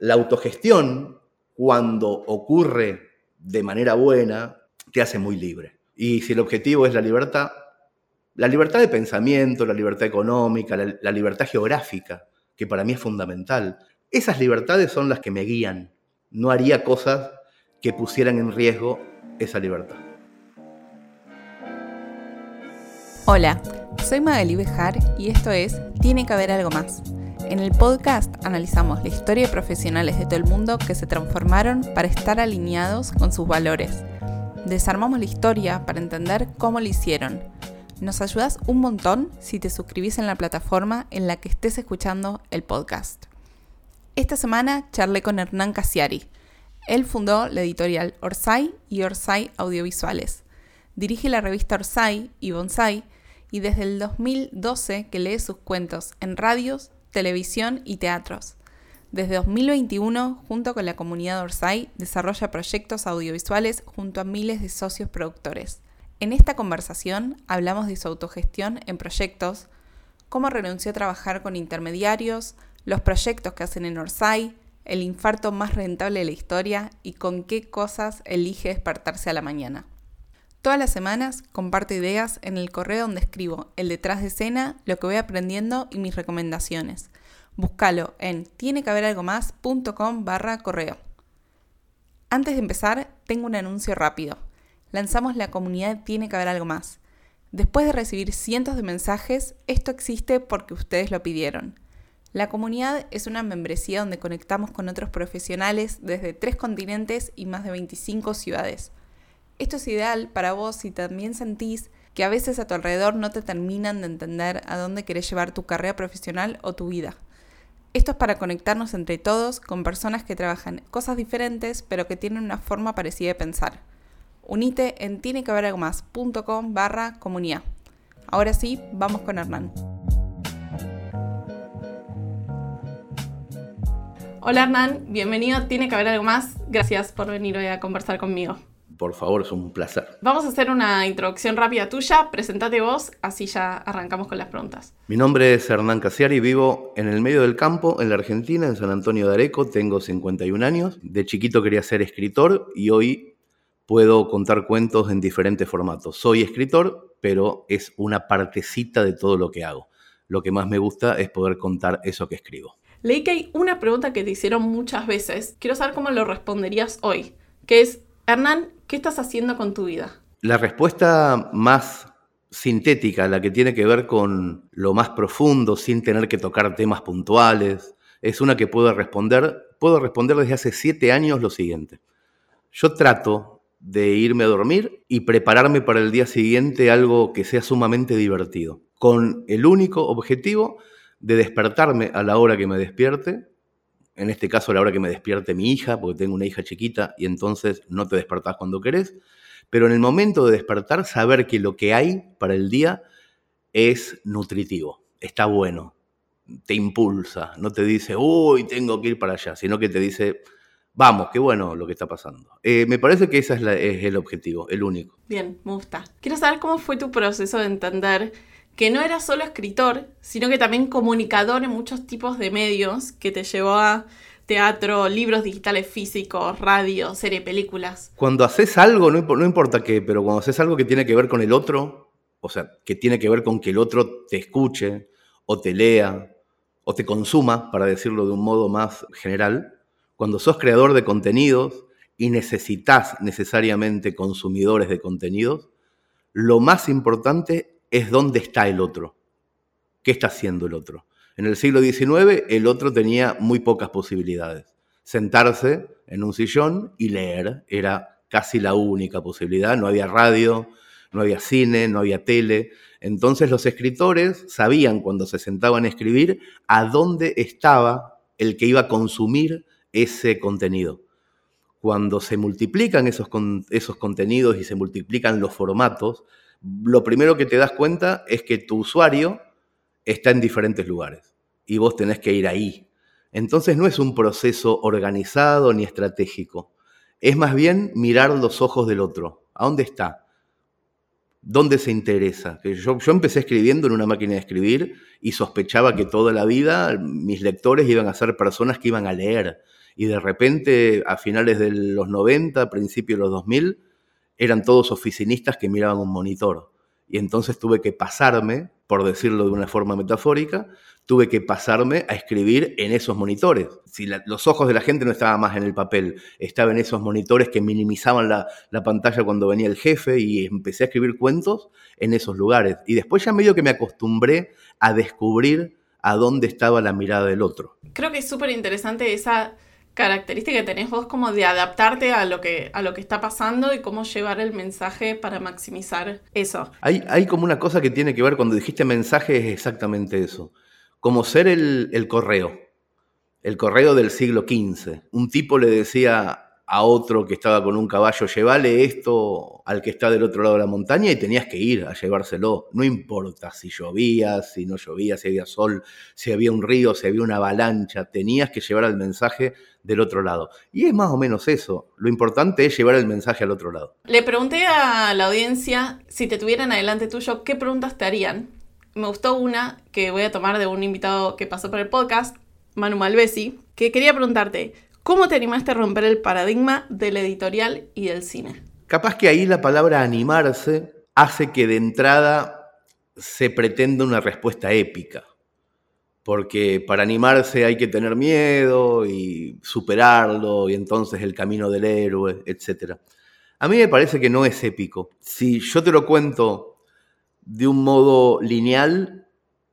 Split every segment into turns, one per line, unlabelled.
La autogestión, cuando ocurre de manera buena, te hace muy libre. Y si el objetivo es la libertad, la libertad de pensamiento, la libertad económica, la, libertad geográfica, que para mí es fundamental, esas libertades son las que me guían. No haría cosas que pusieran en riesgo esa libertad.
Hola, soy Magali Bejar y esto es Tiene que haber algo más. En el podcast analizamos la historia de profesionales de todo el mundo que se transformaron para estar alineados con sus valores. Desarmamos la historia para entender cómo lo hicieron nos ayudas un montón si te suscribís en la plataforma en la que estés escuchando el podcast. Esta semana charlé con Hernán Casiari. Él fundó la editorial Orsay y Orsay Audiovisuales. Dirige la revista Orsay y Bonsai y desde el 2012 que lee sus cuentos en radios, televisión y teatros. Desde 2021, junto con la comunidad Orsay, desarrolla proyectos audiovisuales junto a miles de socios productores. En esta conversación hablamos de su autogestión en proyectos, cómo renunció a trabajar con intermediarios, los proyectos que hacen en Orsay, el infarto más rentable de la historia y con qué cosas elige despertarse a la mañana. Todas las semanas comparto ideas en el correo donde escribo el detrás de escena, lo que voy aprendiendo y mis recomendaciones. Búscalo en tienequehaberalgomás.com barra correo. Antes de empezar, tengo un anuncio rápido lanzamos la comunidad Tiene que haber algo más. Después de recibir cientos de mensajes, esto existe porque ustedes lo pidieron. La comunidad es una membresía donde conectamos con otros profesionales desde tres continentes y más de 25 ciudades. Esto es ideal para vos si también sentís que a veces a tu alrededor no te terminan de entender a dónde querés llevar tu carrera profesional o tu vida. Esto es para conectarnos entre todos con personas que trabajan cosas diferentes pero que tienen una forma parecida de pensar. Unite en tienequehaberalgomás.com barra comunidad. Ahora sí, vamos con Hernán. Hola Hernán, bienvenido Tiene que haber algo más. Gracias por venir hoy a conversar conmigo.
Por favor, es un placer.
Vamos a hacer una introducción rápida tuya. Presentate vos, así ya arrancamos con las preguntas.
Mi nombre es Hernán Casiari, vivo en el medio del campo, en la Argentina, en San Antonio de Areco. Tengo 51 años. De chiquito quería ser escritor y hoy puedo contar cuentos en diferentes formatos. Soy escritor, pero es una partecita de todo lo que hago. Lo que más me gusta es poder contar eso que escribo.
Leí que hay una pregunta que te hicieron muchas veces. Quiero saber cómo lo responderías hoy, que es, Hernán, ¿qué estás haciendo con tu vida?
La respuesta más sintética, la que tiene que ver con lo más profundo, sin tener que tocar temas puntuales, es una que puedo responder, puedo responder desde hace siete años lo siguiente. Yo trato de irme a dormir y prepararme para el día siguiente algo que sea sumamente divertido, con el único objetivo de despertarme a la hora que me despierte, en este caso a la hora que me despierte mi hija, porque tengo una hija chiquita y entonces no te despertás cuando querés, pero en el momento de despertar saber que lo que hay para el día es nutritivo, está bueno, te impulsa, no te dice, uy, tengo que ir para allá, sino que te dice, vamos, qué bueno lo que está pasando. Eh, me parece que ese es, el objetivo, el único.
Bien, me gusta. Quiero saber cómo fue tu proceso de entender que no eras solo escritor, sino que también comunicador en muchos tipos de medios que te llevó a teatro, libros digitales físicos, radio, serie, películas.
Cuando haces algo, no, no importa qué, pero cuando haces algo que tiene que ver con el otro, o sea, que tiene que ver con que el otro te escuche o te lea o te consuma, para decirlo de un modo más general, cuando sos creador de contenidos y necesitas necesariamente consumidores de contenidos, lo más importante es dónde está el otro. ¿Qué está haciendo el otro? En el siglo XIX el otro tenía muy pocas posibilidades. Sentarse en un sillón y leer era casi la única posibilidad. No había radio, no había cine, no había tele. Entonces los escritores sabían cuando se sentaban a escribir a dónde estaba el que iba a consumir ese contenido. Cuando se multiplican esos, esos contenidos y se multiplican los formatos, lo primero que te das cuenta es que tu usuario está en diferentes lugares y vos tenés que ir ahí. Entonces no es un proceso organizado ni estratégico, es más bien mirar los ojos del otro. ¿A dónde está? ¿Dónde se interesa? Yo, yo empecé escribiendo en una máquina de escribir y sospechaba que toda la vida mis lectores iban a ser personas que iban a leer. Y de repente, a finales de los 90, principios de los 2000, eran todos oficinistas que miraban un monitor. Y entonces tuve que pasarme, por decirlo de una forma metafórica, tuve que pasarme a escribir en esos monitores. Si los ojos de la gente no estaban más en el papel, estaba en esos monitores que minimizaban la, la, pantalla cuando venía el jefe y empecé a escribir cuentos en esos lugares. Y después ya medio que me acostumbré a descubrir a dónde estaba la mirada del otro.
Creo que es súper interesante esa característica que tenés vos como de adaptarte a lo que, a lo que está pasando y cómo llevar el mensaje para maximizar eso.
Hay, hay como una cosa que tiene que ver, cuando dijiste mensaje es exactamente eso, como ser el, el correo, el correo del siglo XV. Un tipo le decía a otro que estaba con un caballo, llévale esto al que está del otro lado de la montaña y tenías que ir a llevárselo. No importa si llovía, si no llovía, si había sol, si había un río, si había una avalancha, tenías que llevar el mensaje del otro lado. Y es más o menos eso. Lo importante es llevar el mensaje al otro lado.
Le pregunté a la audiencia si te tuvieran adelante tuyo, ¿qué preguntas te harían? Me gustó una que voy a tomar de un invitado que pasó por el podcast, Manu Malvesi, que quería preguntarte, ¿Cómo te animaste a romper el paradigma del editorial y del cine?
Capaz que ahí la palabra animarse hace que de entrada se pretenda una respuesta épica. Porque para animarse hay que tener miedo y superarlo, y entonces el camino del héroe, etc. A mí me parece que no es épico. Si yo te lo cuento de un modo lineal,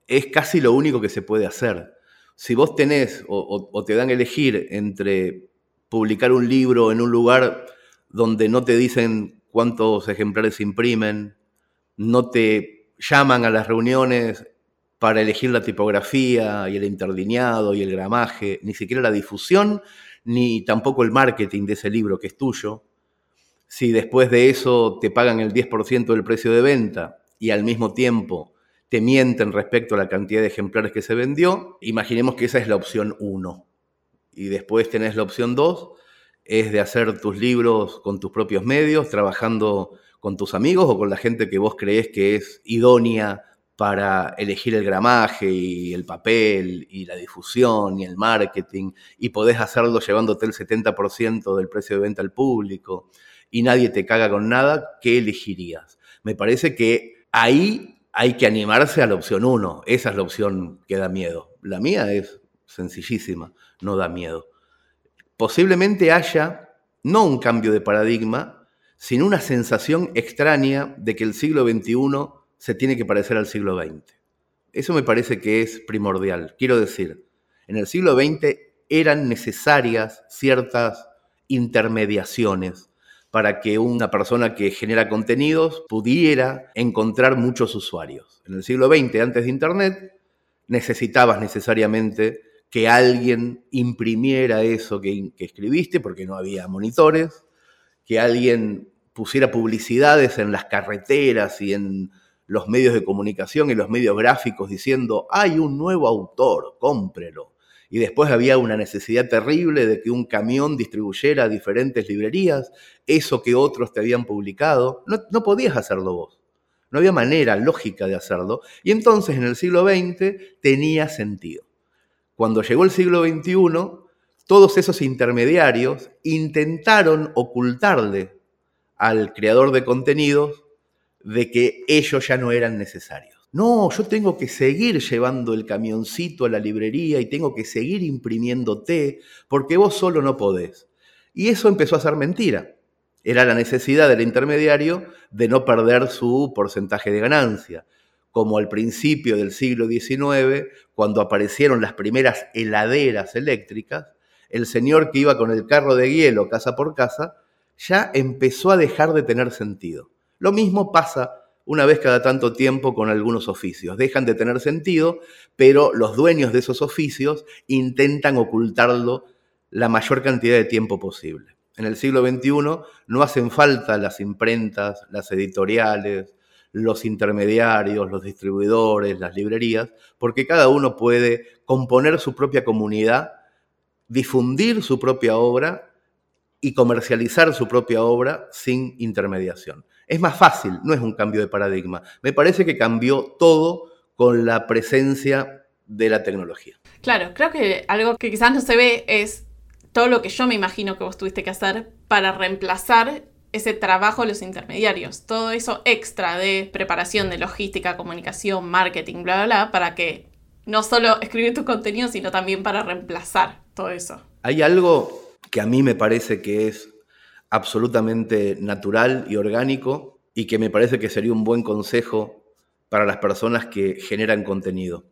es casi lo único que se puede hacer si vos tenés o, te dan a elegir entre publicar un libro en un lugar donde no te dicen cuántos ejemplares se imprimen, no te llaman a las reuniones para elegir la tipografía y el interlineado y el gramaje, ni siquiera la difusión, ni tampoco el marketing de ese libro que es tuyo. Si después de eso te pagan el 10% del precio de venta y al mismo tiempo te mienten respecto a la cantidad de ejemplares que se vendió, imaginemos que esa es la opción 1. Y después tenés la opción 2, es de hacer tus libros con tus propios medios, trabajando con tus amigos o con la gente que vos creés que es idónea para elegir el gramaje y el papel y la difusión y el marketing y podés hacerlo llevándote el 70% del precio de venta al público y nadie te caga con nada, ¿qué elegirías? Me parece que ahí hay que animarse a la opción 1. Esa es la opción que da miedo. La mía es sencillísima, no da miedo. Posiblemente haya no un cambio de paradigma, sino una sensación extraña de que el siglo XXI se tiene que parecer al siglo XX. Eso me parece que es primordial. Quiero decir, en el siglo XX eran necesarias ciertas intermediaciones para que una persona que genera contenidos pudiera encontrar muchos usuarios. En el siglo XX, antes de Internet, necesitabas necesariamente que alguien imprimiera eso que, escribiste porque no había monitores, que alguien pusiera publicidades en las carreteras y en los medios de comunicación y los medios gráficos diciendo, hay un nuevo autor, cómprelo y después había una necesidad terrible de que un camión distribuyera a diferentes librerías eso que otros te habían publicado. No, no podías hacerlo vos. No había manera lógica de hacerlo. Y entonces en el siglo XX tenía sentido. Cuando llegó el siglo XXI, todos esos intermediarios intentaron ocultarle al creador de contenidos de que ellos ya no eran necesarios. No, yo tengo que seguir llevando el camioncito a la librería y tengo que seguir imprimiéndote porque vos solo no podés. Y eso empezó a ser mentira. Era la necesidad del intermediario de no perder su porcentaje de ganancia. Como al principio del siglo XIX, cuando aparecieron las primeras heladeras eléctricas, el señor que iba con el carro de hielo casa por casa ya empezó a dejar de tener sentido. Lo mismo pasa una vez cada tanto tiempo con algunos oficios. Dejan de tener sentido, pero los dueños de esos oficios intentan ocultarlo la mayor cantidad de tiempo posible. En el siglo XXI no hacen falta las imprentas, las editoriales, los intermediarios, los distribuidores, las librerías, porque cada uno puede componer su propia comunidad, difundir su propia obra y comercializar su propia obra sin intermediación. Es más fácil, no es un cambio de paradigma. Me parece que cambió todo con la presencia de la tecnología.
Claro, creo que algo que quizás no se ve es todo lo que yo me imagino que vos tuviste que hacer para reemplazar ese trabajo de los intermediarios, todo eso extra de preparación de logística, comunicación, marketing, bla, bla, bla, para que no solo escribir tu contenido, sino también para reemplazar todo eso.
Hay algo que a mí me parece que es absolutamente natural y orgánico y que me parece que sería un buen consejo para las personas que generan contenido.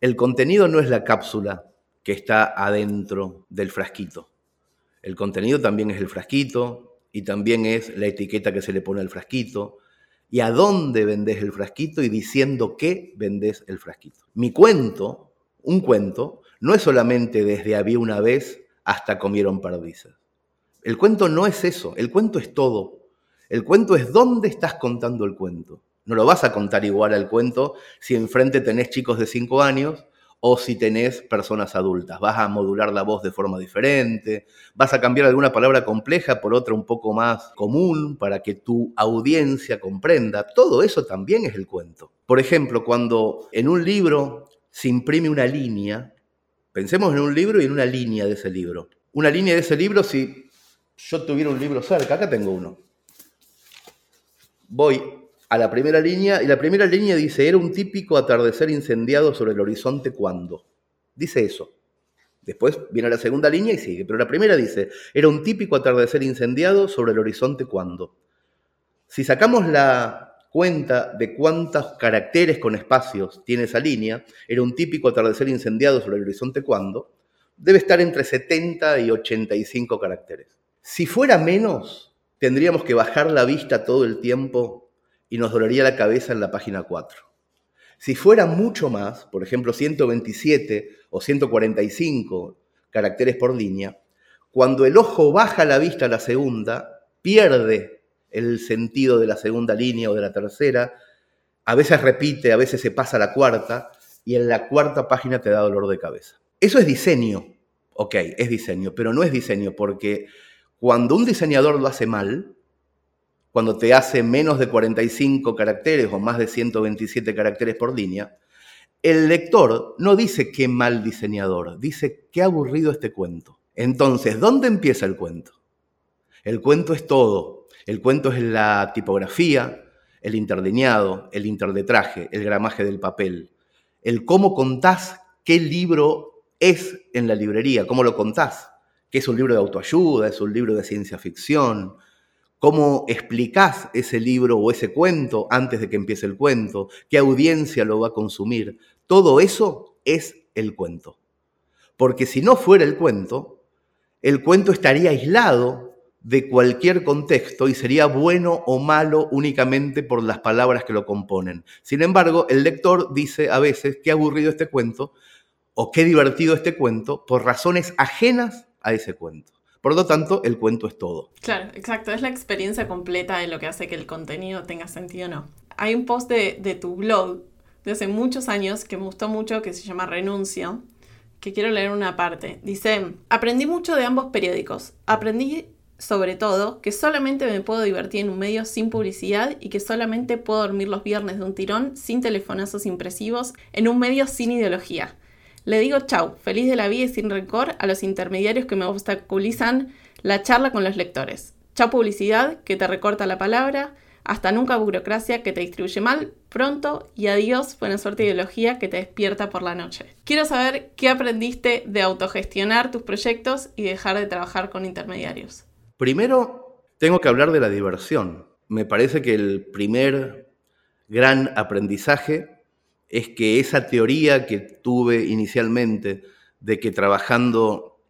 El contenido no es la cápsula que está adentro del frasquito. El contenido también es el frasquito y también es la etiqueta que se le pone al frasquito y a dónde vendes el frasquito y diciendo qué vendes el frasquito. Mi cuento, un cuento, no es solamente desde había una vez hasta comieron perdices. El cuento no es eso, el cuento es todo. El cuento es dónde estás contando el cuento. No lo vas a contar igual al cuento si enfrente tenés chicos de 5 años o si tenés personas adultas. Vas a modular la voz de forma diferente, vas a cambiar alguna palabra compleja por otra un poco más común para que tu audiencia comprenda. Todo eso también es el cuento. Por ejemplo, cuando en un libro se imprime una línea, pensemos en un libro y en una línea de ese libro. Una línea de ese libro, si yo tuviera un libro cerca, acá tengo uno. Voy a la primera línea y la primera línea dice, era un típico atardecer incendiado sobre el horizonte cuando. Dice eso. Después viene la segunda línea y sigue, pero la primera dice, era un típico atardecer incendiado sobre el horizonte cuando. Si sacamos la cuenta de cuántos caracteres con espacios tiene esa línea, era un típico atardecer incendiado sobre el horizonte cuando, debe estar entre 70 y 85 caracteres. Si fuera menos, tendríamos que bajar la vista todo el tiempo y nos dolería la cabeza en la página 4. Si fuera mucho más, por ejemplo 127 o 145 caracteres por línea, cuando el ojo baja la vista a la segunda, pierde el sentido de la segunda línea o de la tercera, a veces repite, a veces se pasa a la cuarta, y en la cuarta página te da dolor de cabeza. Eso es diseño, ok, es diseño, pero no es diseño porque cuando un diseñador lo hace mal, cuando te hace menos de 45 caracteres o más de 127 caracteres por línea, el lector no dice qué mal diseñador, dice qué aburrido este cuento. Entonces, ¿dónde empieza el cuento? El cuento es todo. El cuento es la tipografía, el interlineado, el interdetraje, el gramaje del papel, el cómo contás qué libro es en la librería, cómo lo contás. Que es un libro de autoayuda, es un libro de ciencia ficción, cómo explicás ese libro o ese cuento antes de que empiece el cuento, qué audiencia lo va a consumir. Todo eso es el cuento. Porque si no fuera el cuento, el cuento estaría aislado de cualquier contexto y sería bueno o malo únicamente por las palabras que lo componen. Sin embargo, el lector dice a veces qué aburrido este cuento o qué divertido este cuento por razones ajenas a ese cuento. Por lo tanto, el cuento es todo.
Claro, exacto. Es la experiencia completa de lo que hace que el contenido tenga sentido o no. Hay un post de, de tu blog de hace muchos años que me gustó mucho que se llama Renuncio, que quiero leer una parte. Dice, aprendí mucho de ambos periódicos. Aprendí sobre todo que solamente me puedo divertir en un medio sin publicidad y que solamente puedo dormir los viernes de un tirón sin telefonazos impresivos en un medio sin ideología. Le digo chau, feliz de la vida y sin rencor a los intermediarios que me obstaculizan la charla con los lectores. Chau publicidad que te recorta la palabra, hasta nunca burocracia que te distribuye mal, pronto y adiós buena suerte ideología que te despierta por la noche. Quiero saber qué aprendiste de autogestionar tus proyectos y dejar de trabajar con intermediarios.
Primero, tengo que hablar de la diversión. Me parece que el primer gran aprendizaje es que esa teoría que tuve inicialmente de que trabajando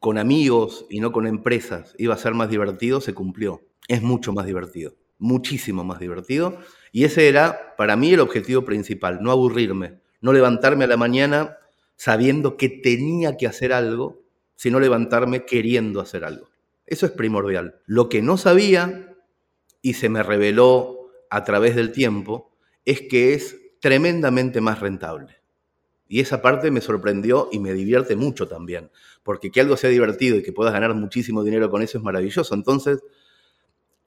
con amigos y no con empresas iba a ser más divertido, se cumplió. Es mucho más divertido, muchísimo más divertido. Y ese era para mí el objetivo principal, no aburrirme, no levantarme a la mañana sabiendo que tenía que hacer algo, sino levantarme queriendo hacer algo. Eso es primordial. Lo que no sabía, y se me reveló a través del tiempo, es que es tremendamente más rentable. Y esa parte me sorprendió y me divierte mucho también, porque que algo sea divertido y que puedas ganar muchísimo dinero con eso es maravilloso. Entonces,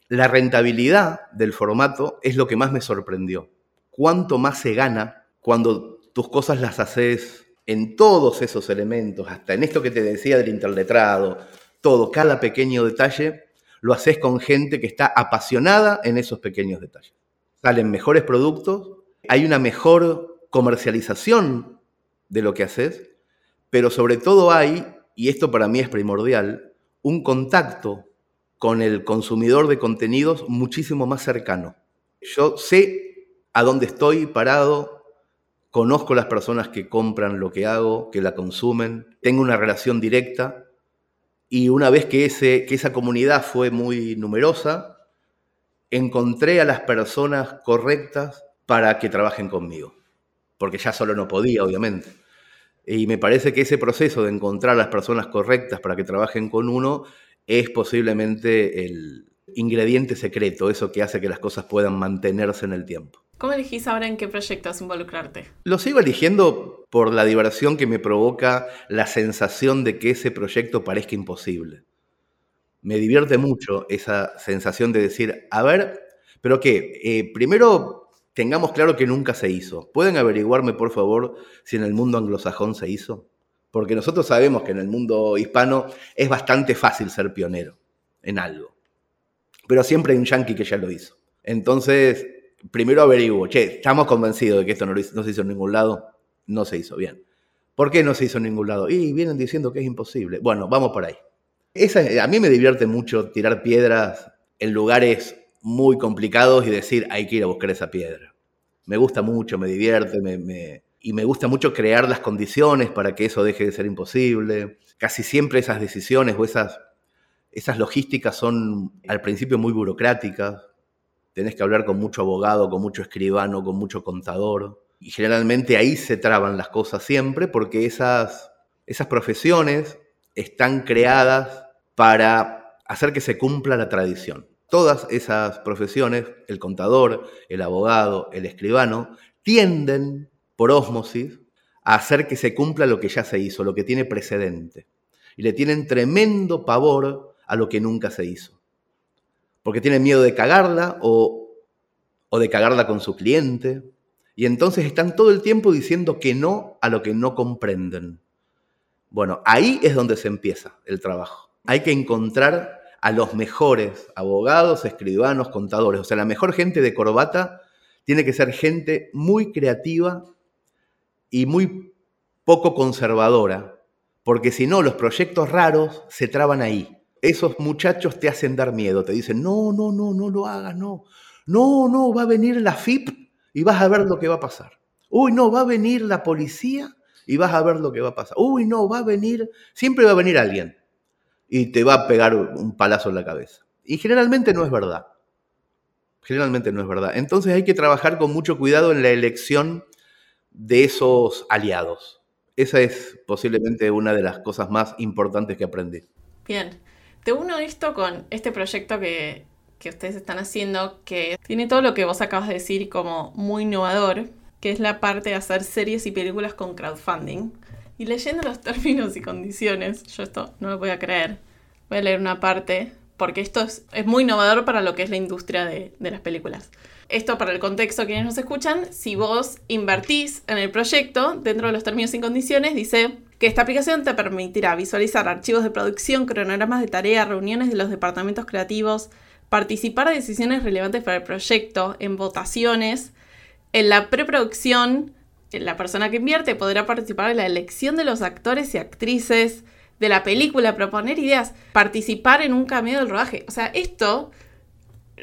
la rentabilidad del formato es lo que más me sorprendió. ¿Cuánto más se gana cuando tus cosas las haces en todos esos elementos, hasta en esto que te decía del interletrado, todo, cada pequeño detalle, lo haces con gente que está apasionada en esos pequeños detalles. Salen mejores productos, hay una mejor comercialización de lo que haces, pero sobre todo hay, y esto para mí es primordial, un contacto con el consumidor de contenidos muchísimo más cercano. Yo sé a dónde estoy parado, conozco las personas que compran lo que hago, que la consumen, tengo una relación directa y una vez que, ese, que esa comunidad fue muy numerosa, encontré a las personas correctas para que trabajen conmigo, porque ya solo no podía, obviamente. Y me parece que ese proceso de encontrar a las personas correctas para que trabajen con uno es posiblemente el ingrediente secreto, eso que hace que las cosas puedan mantenerse en el tiempo.
¿Cómo elegís ahora en qué proyectos involucrarte?
Lo sigo eligiendo por la diversión que me provoca la sensación de que ese proyecto parezca imposible. Me divierte mucho esa sensación de decir, a ver, pero qué, eh, primero tengamos claro que nunca se hizo. ¿Pueden averiguarme, por favor, si en el mundo anglosajón se hizo? Porque nosotros sabemos que en el mundo hispano es bastante fácil ser pionero en algo. Pero siempre hay un yankee que ya lo hizo. Entonces, primero averiguo, che, estamos convencidos de que esto no, se hizo en ningún lado, no se hizo bien. ¿Por qué no se hizo en ningún lado? Y vienen diciendo que es imposible. Bueno, vamos por ahí. a mí me divierte mucho tirar piedras en lugares muy complicados y decir, hay que ir a buscar esa piedra. Me gusta mucho, me divierte, y me gusta mucho crear las condiciones para que eso deje de ser imposible. Casi siempre esas decisiones o esas, esas logísticas son al principio muy burocráticas, tenés que hablar con mucho abogado, con mucho escribano, con mucho contador. Y generalmente ahí se traban las cosas siempre porque esas, esas profesiones están creadas para hacer que se cumpla la tradición. Todas esas profesiones, el contador, el abogado, el escribano, tienden por ósmosis a hacer que se cumpla lo que ya se hizo, lo que tiene precedente. Y le tienen tremendo pavor a lo que nunca se hizo porque tienen miedo de cagarla o, de cagarla con su cliente. Y entonces están todo el tiempo diciendo que no a lo que no comprenden. Bueno, ahí es donde se empieza el trabajo. Hay que encontrar a los mejores abogados, escribanos, contadores. O sea, la mejor gente de corbata tiene que ser gente muy creativa y muy poco conservadora, porque si no, los proyectos raros se traban ahí esos muchachos te hacen dar miedo, te dicen, no, no, no, no lo hagas, no. No, no, va a venir la FIP y vas a ver lo que va a pasar. Uy, no, va a venir la policía y vas a ver lo que va a pasar. Uy, no, va a venir, siempre va a venir alguien y te va a pegar un palazo en la cabeza. Y generalmente no es verdad. Generalmente no es verdad. Entonces hay que trabajar con mucho cuidado en la elección de esos aliados. Esa es posiblemente una de las cosas más importantes que aprendí.
Bien. Te uno esto con este proyecto que, ustedes están haciendo, que tiene todo lo que vos acabas de decir como muy innovador, que es la parte de hacer series y películas con crowdfunding. Y leyendo los términos y condiciones, yo esto no lo voy a creer. Voy a leer una parte, porque esto es, muy innovador para lo que es la industria de, de las películas. Esto para el contexto, quienes nos escuchan, si vos invertís en el proyecto, dentro de los términos y condiciones, dice que esta aplicación te permitirá visualizar archivos de producción, cronogramas de tarea, reuniones de los departamentos creativos, participar de decisiones relevantes para el proyecto, en votaciones, en la preproducción, la persona que invierte podrá participar en la elección de los actores y actrices de la película, proponer ideas, participar en un cameo del rodaje. O sea, esto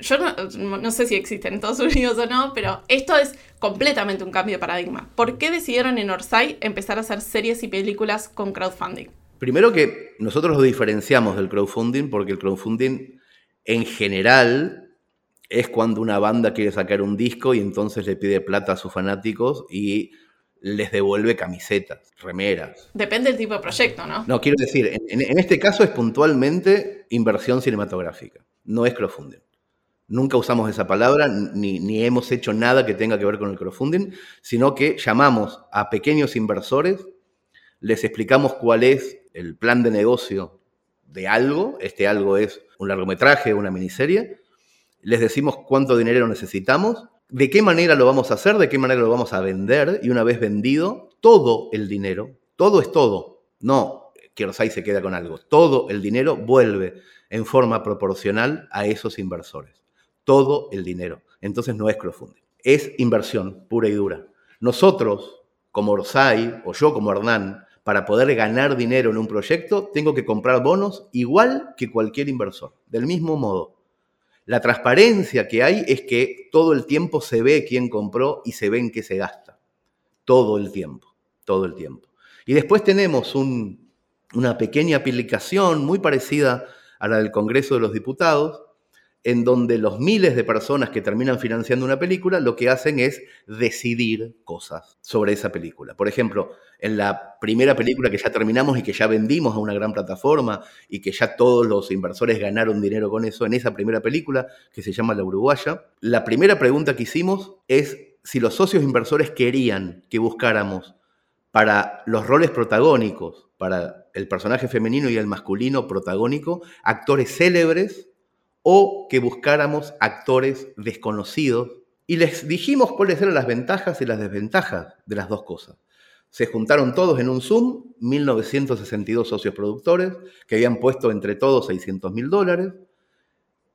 yo no, sé si existe en Estados Unidos o no, pero esto es completamente un cambio de paradigma. ¿Por qué decidieron en Orsay empezar a hacer series y películas con crowdfunding?
Primero que nosotros lo diferenciamos del crowdfunding porque el crowdfunding en general es cuando una banda quiere sacar un disco y entonces le pide plata a sus fanáticos y les devuelve camisetas, remeras.
Depende del tipo de proyecto, ¿no?
No, quiero decir, en, en este caso es puntualmente inversión cinematográfica, no es crowdfunding. Nunca usamos esa palabra, ni, ni, hemos hecho nada que tenga que ver con el crowdfunding, sino que llamamos a pequeños inversores, les explicamos cuál es el plan de negocio de algo, este algo es un largometraje, una miniserie, les decimos cuánto dinero necesitamos, de qué manera lo vamos a hacer, de qué manera lo vamos a vender, y una vez vendido, todo el dinero, todo es todo, no Kiyosai se queda con algo, todo el dinero vuelve en forma proporcional a esos inversores todo el dinero. Entonces no es crowdfunding, es inversión pura y dura. Nosotros, como Orsay o yo como Hernán, para poder ganar dinero en un proyecto, tengo que comprar bonos igual que cualquier inversor, del mismo modo. La transparencia que hay es que todo el tiempo se ve quién compró y se ve en qué se gasta. Todo el tiempo, todo el tiempo. Y después tenemos una pequeña aplicación muy parecida a la del Congreso de los Diputados, en donde los miles de personas que terminan financiando una película lo que hacen es decidir cosas sobre esa película. Por ejemplo, en la primera película que ya terminamos y que ya vendimos a una gran plataforma y que ya todos los inversores ganaron dinero con eso, en esa primera película que se llama La Uruguaya, la primera pregunta que hicimos es si los socios inversores querían que buscáramos para los roles protagónicos, para el personaje femenino y el masculino protagónico, actores célebres o que buscáramos actores desconocidos y les dijimos cuáles eran las ventajas y las desventajas de las dos cosas. Se juntaron todos en un Zoom, 1962 socios productores, que habían puesto entre todos 600 mil dólares,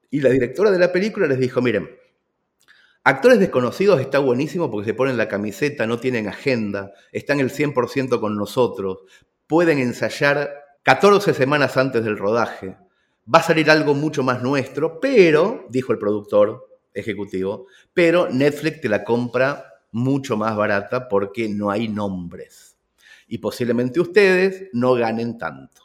y la directora de la película les dijo, miren, actores desconocidos está buenísimo porque se ponen la camiseta, no tienen agenda, están el 100% con nosotros, pueden ensayar 14 semanas antes del rodaje, va a salir algo mucho más nuestro, pero, dijo el productor ejecutivo, pero Netflix te la compra mucho más barata porque no hay nombres. Y posiblemente ustedes no ganen tanto.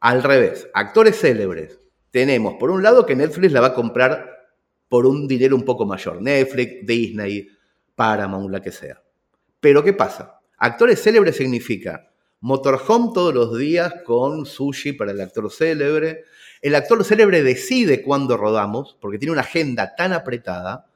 Al revés, actores célebres. Tenemos, por un lado, que Netflix la va a comprar por un dinero un poco mayor. Netflix, Disney, Paramount, la que sea. Pero ¿qué pasa? Actores célebres significa motorhome todos los días con sushi para el actor célebre, el actor célebre decide cuándo rodamos, porque tiene una agenda tan apretada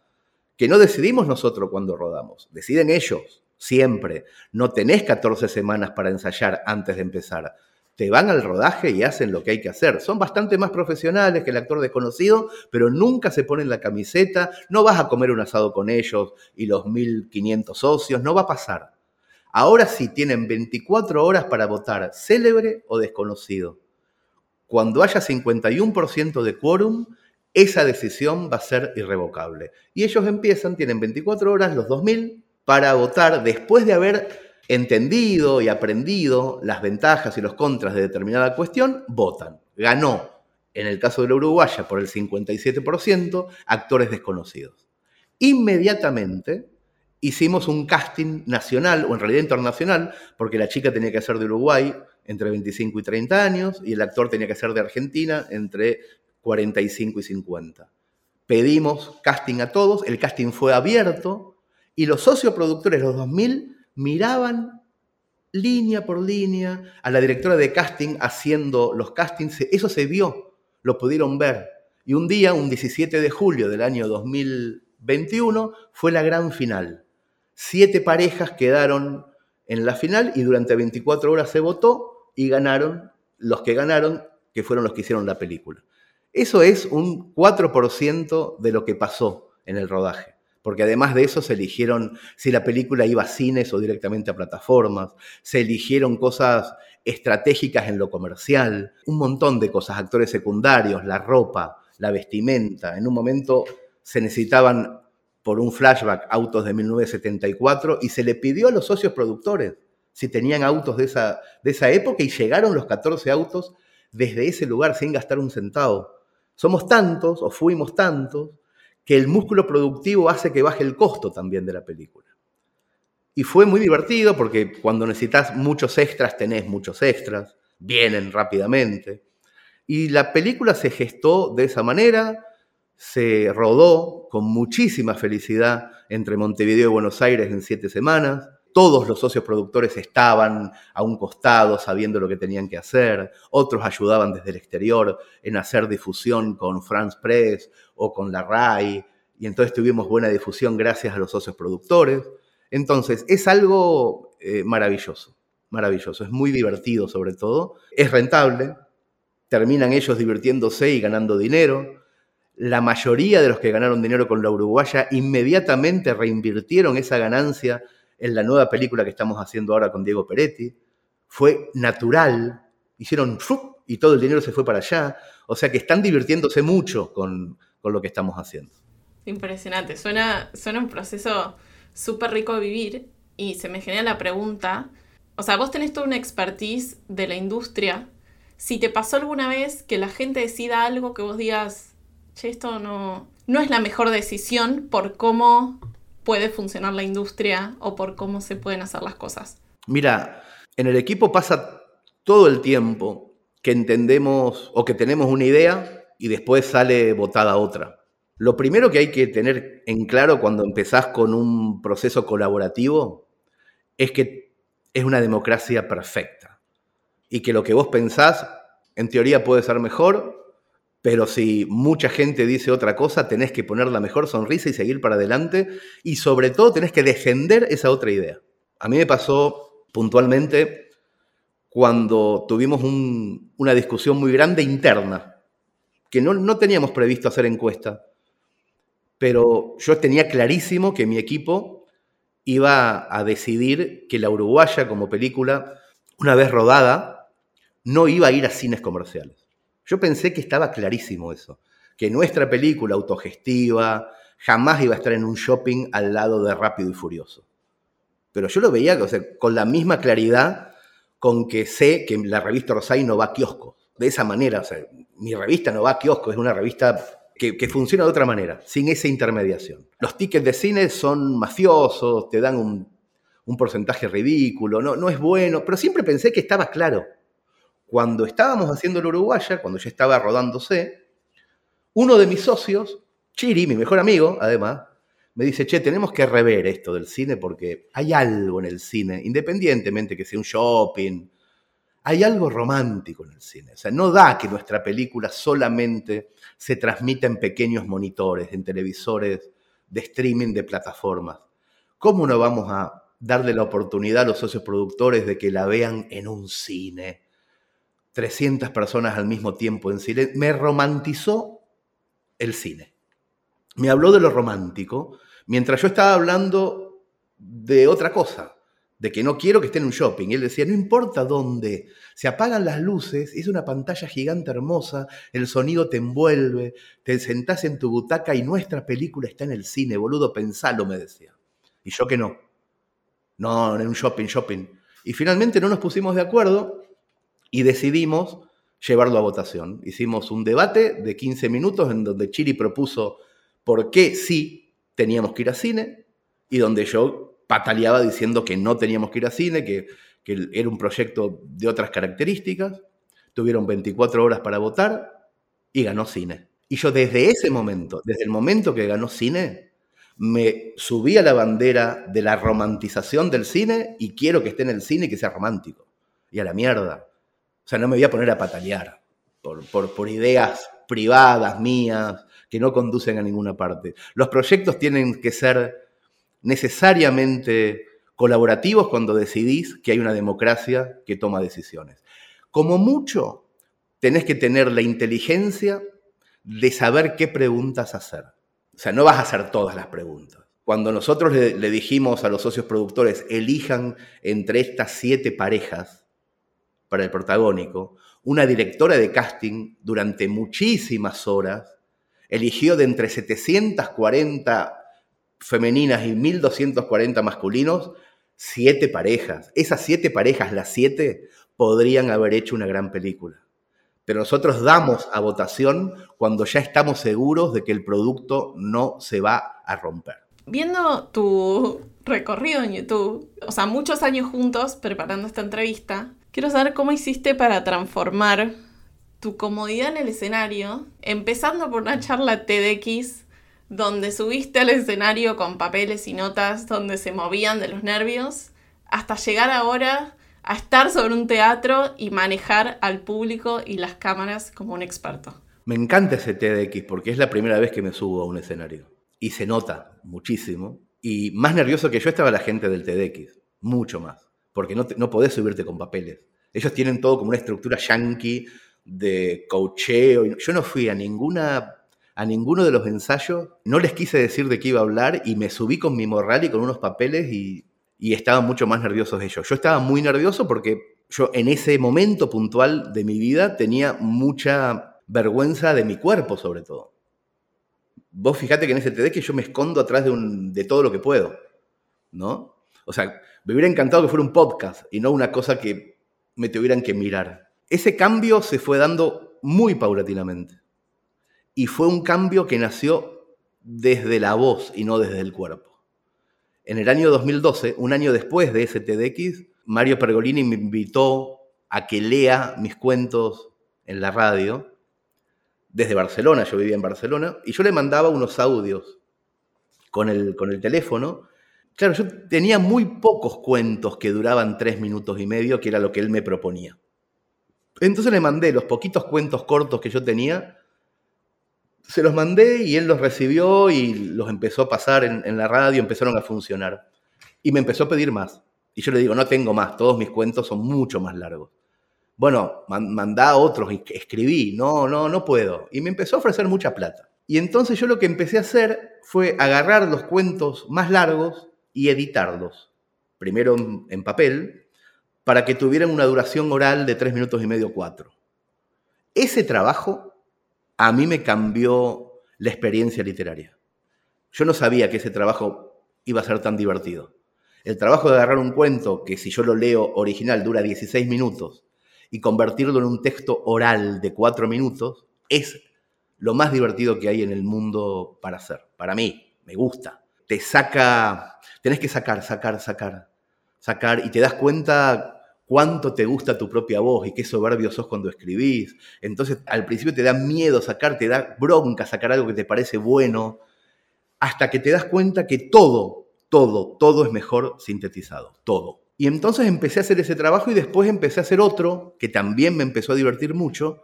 que no decidimos nosotros cuándo rodamos, deciden ellos, siempre. No tenés 14 semanas para ensayar antes de empezar. Te van al rodaje y hacen lo que hay que hacer. Son bastante más profesionales que el actor desconocido, pero nunca se ponen la camiseta, no vas a comer un asado con ellos y los 1.500 socios, no va a pasar. Ahora sí tienen 24 horas para votar célebre o desconocido. Cuando haya 51% de quórum, esa decisión va a ser irrevocable. Y ellos empiezan, tienen 24 horas, los 2.000, para votar después de haber entendido y aprendido las ventajas y los contras de determinada cuestión, votan. Ganó, en el caso de la Uruguaya, por el 57%, actores desconocidos. Inmediatamente hicimos un casting nacional, o en realidad internacional, porque la chica tenía que ser de Uruguay, entre 25 y 30 años y el actor tenía que ser de Argentina entre 45 y 50. Pedimos casting a todos, el casting fue abierto y los socioproductores, los 2000, miraban línea por línea a la directora de casting haciendo los castings. Eso se vio, lo pudieron ver. Y un día, un 17 de julio del año 2021, fue la gran final. Siete parejas quedaron en la final y durante 24 horas se votó y ganaron los que ganaron, que fueron los que hicieron la película. Eso es un 4% de lo que pasó en el rodaje, porque además de eso se eligieron si la película iba a cines o directamente a plataformas, se eligieron cosas estratégicas en lo comercial, un montón de cosas, actores secundarios, la ropa, la vestimenta. En un momento se necesitaban por un flashback autos de 1974 y se le pidió a los socios productores si tenían autos de esa, de esa época y llegaron los 14 autos desde ese lugar sin gastar un centavo. Somos tantos, o fuimos tantos, que el músculo productivo hace que baje el costo también de la película. Y fue muy divertido porque cuando necesitas muchos extras, tenés muchos extras, vienen rápidamente. Y la película se gestó de esa manera, se rodó con muchísima felicidad entre Montevideo y Buenos Aires en siete semanas. Todos los socios productores estaban a un costado sabiendo lo que tenían que hacer, otros ayudaban desde el exterior en hacer difusión con France Press o con la RAI, y entonces tuvimos buena difusión gracias a los socios productores. Entonces, es algo eh, maravilloso, maravilloso, es muy divertido sobre todo, es rentable, terminan ellos divirtiéndose y ganando dinero. La mayoría de los que ganaron dinero con la Uruguaya inmediatamente reinvirtieron esa ganancia en la nueva película que estamos haciendo ahora con Diego Peretti. Fue natural, hicieron y todo el dinero se fue para allá. O sea que están divirtiéndose mucho con, lo que estamos haciendo.
Impresionante, suena, suena un proceso súper rico de vivir y se me genera la pregunta, o sea, vos tenés toda una expertise de la industria, si te pasó alguna vez que la gente decida algo que vos digas, che, esto no, no es la mejor decisión por cómo puede funcionar la industria o por cómo se pueden hacer las cosas.
Mira, en el equipo pasa todo el tiempo que entendemos o que tenemos una idea y después sale votada otra. Lo primero que hay que tener en claro cuando empezás con un proceso colaborativo es que es una democracia perfecta y que lo que vos pensás en teoría puede ser mejor, pero si mucha gente dice otra cosa, tenés que poner la mejor sonrisa y seguir para adelante y sobre todo tenés que defender esa otra idea. A mí me pasó puntualmente cuando tuvimos una discusión muy grande interna, que no, no teníamos previsto hacer encuesta, pero yo tenía clarísimo que mi equipo iba a decidir que La Uruguaya como película, una vez rodada, no iba a ir a cines comerciales. Yo pensé que estaba clarísimo eso, que nuestra película autogestiva jamás iba a estar en un shopping al lado de Rápido y Furioso. Pero yo lo veía con la misma claridad con que sé que la revista Rosay no va a kioscos. De esa manera, mi revista no va a kioscos, es una revista que, funciona de otra manera, sin esa intermediación. Los tickets de cine son mafiosos, te dan un, un porcentaje ridículo, no, no es bueno, pero siempre pensé que estaba claro. Cuando estábamos haciendo la Uruguaya, cuando ya estaba rodándose, uno de mis socios, Chiri, mi mejor amigo, además, me dice, che, tenemos que rever esto del cine porque hay algo en el cine, independientemente que sea un shopping, hay algo romántico en el cine. O sea, no da que nuestra película solamente se transmita en pequeños monitores, en televisores de streaming, de plataformas. ¿Cómo no vamos a darle la oportunidad a los socios productores de que la vean en un cine? 300 personas al mismo tiempo en cine, me romantizó el cine. Me habló de lo romántico, mientras yo estaba hablando de otra cosa, de que no quiero que esté en un shopping. Y él decía, no importa dónde, se apagan las luces, es una pantalla gigante hermosa, el sonido te envuelve, te sentás en tu butaca y nuestra película está en el cine, boludo, pensalo, me decía. Y yo que no. No, en un shopping, shopping. Y finalmente no nos pusimos de acuerdo y decidimos llevarlo a votación. Hicimos un debate de 15 minutos en donde Chiri propuso por qué sí teníamos que ir a cine y donde yo pataleaba diciendo que no teníamos que ir a cine, que, que era un proyecto de otras características. Tuvieron 24 horas para votar y ganó cine. Y yo desde ese momento, desde el momento que ganó cine, me subí a la bandera de la romantización del cine y quiero que esté en el cine y que sea romántico. Y a la mierda. O sea, no me voy a poner a patalear por, por, ideas privadas mías que no conducen a ninguna parte. Los proyectos tienen que ser necesariamente colaborativos cuando decidís que hay una democracia que toma decisiones. Como mucho, tenés que tener la inteligencia de saber qué preguntas hacer. O sea, no vas a hacer todas las preguntas. Cuando nosotros le, le dijimos a los socios productores, elijan entre estas siete parejas, para el protagónico, una directora de casting durante muchísimas horas eligió de entre 740 femeninas y 1240 masculinos siete parejas. Esas siete parejas, las siete, podrían haber hecho una gran película. Pero nosotros damos a votación cuando ya estamos seguros de que el producto no se va a romper.
Viendo tu recorrido en YouTube, o sea, muchos años juntos preparando esta entrevista, Quiero saber cómo hiciste para transformar tu comodidad en el escenario, empezando por una charla TEDx donde subiste al escenario con papeles y notas donde se movían de los nervios, hasta llegar ahora a estar sobre un teatro y manejar al público y las cámaras como un experto?
Me encanta ese TEDx porque es la primera vez que me subo a un escenario. Y se nota muchísimo. Y más nervioso que yo estaba la gente del TEDx. Mucho más. Porque no, no podés subirte con papeles. Ellos tienen todo como una estructura yankee de coacheo. Yo no fui a ninguna a ninguno de los ensayos, no les quise decir de qué iba a hablar y me subí con mi morral y con unos papeles y, y estaban mucho más nerviosos ellos. Yo estaba muy nervioso porque yo en ese momento puntual de mi vida tenía mucha vergüenza de mi cuerpo sobre todo. Vos fíjate que en ese TD que yo me escondo atrás de, un, de todo lo que puedo, ¿no? O sea, me hubiera encantado que fuera un podcast y no una cosa que me tuvieran que mirar. Ese cambio se fue dando muy paulatinamente. Y fue un cambio que nació desde la voz y no desde el cuerpo. En el año 2012, un año después de ese TEDx, Mario Pergolini me invitó a que lea mis cuentos en la radio desde Barcelona, yo vivía en Barcelona, y yo le mandaba unos audios con el, con el teléfono. Claro, yo tenía muy pocos cuentos que duraban tres minutos y medio, que era lo que él me proponía. Entonces le mandé los poquitos cuentos cortos que yo tenía, se los mandé y él los recibió y los empezó a pasar en, la radio, empezaron a funcionar. Y me empezó a pedir más. Y yo le digo, no tengo más, todos mis cuentos son mucho más largos bueno, mandá a otros, escribí, no, no, no puedo. Y me empezó a ofrecer mucha plata. Y entonces yo lo que empecé a hacer fue agarrar los cuentos más largos y editarlos, primero en, papel, para que tuvieran una duración oral de tres minutos y medio, cuatro. Ese trabajo a mí me cambió la experiencia literaria. Yo no sabía que ese trabajo iba a ser tan divertido. El trabajo de agarrar un cuento que si yo lo leo original dura 16 minutos y convertirlo en un texto oral de cuatro minutos es lo más divertido que hay en el mundo para hacer. Para mí, me gusta. Te saca, tenés que sacar, sacar, sacar, sacar y te das cuenta cuánto te gusta tu propia voz y qué soberbio sos cuando escribís. Entonces, al principio te da miedo sacar, te da bronca sacar algo que te parece bueno, hasta que te das cuenta que todo, todo, todo es mejor sintetizado, todo. Y entonces empecé a hacer ese trabajo y después empecé a hacer otro que también me empezó a divertir mucho,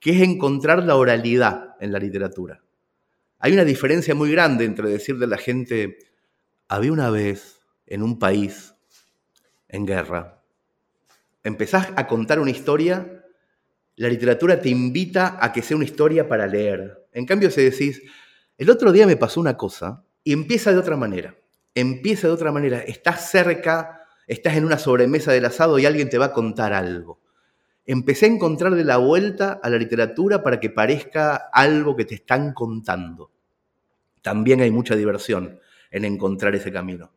que es encontrar la oralidad en la literatura. Hay una diferencia muy grande entre decirle a la gente, había una vez en un país en guerra, empezás a contar una historia, la literatura te invita a que sea una historia para leer. En cambio, si decís, el otro día me pasó una cosa y empieza de otra manera, empieza de otra manera, estás cerca estás en una sobremesa del asado y alguien te va a contar algo. Empecé a encontrarle la vuelta a la literatura para que parezca algo que te están contando. También hay mucha diversión en encontrar ese camino.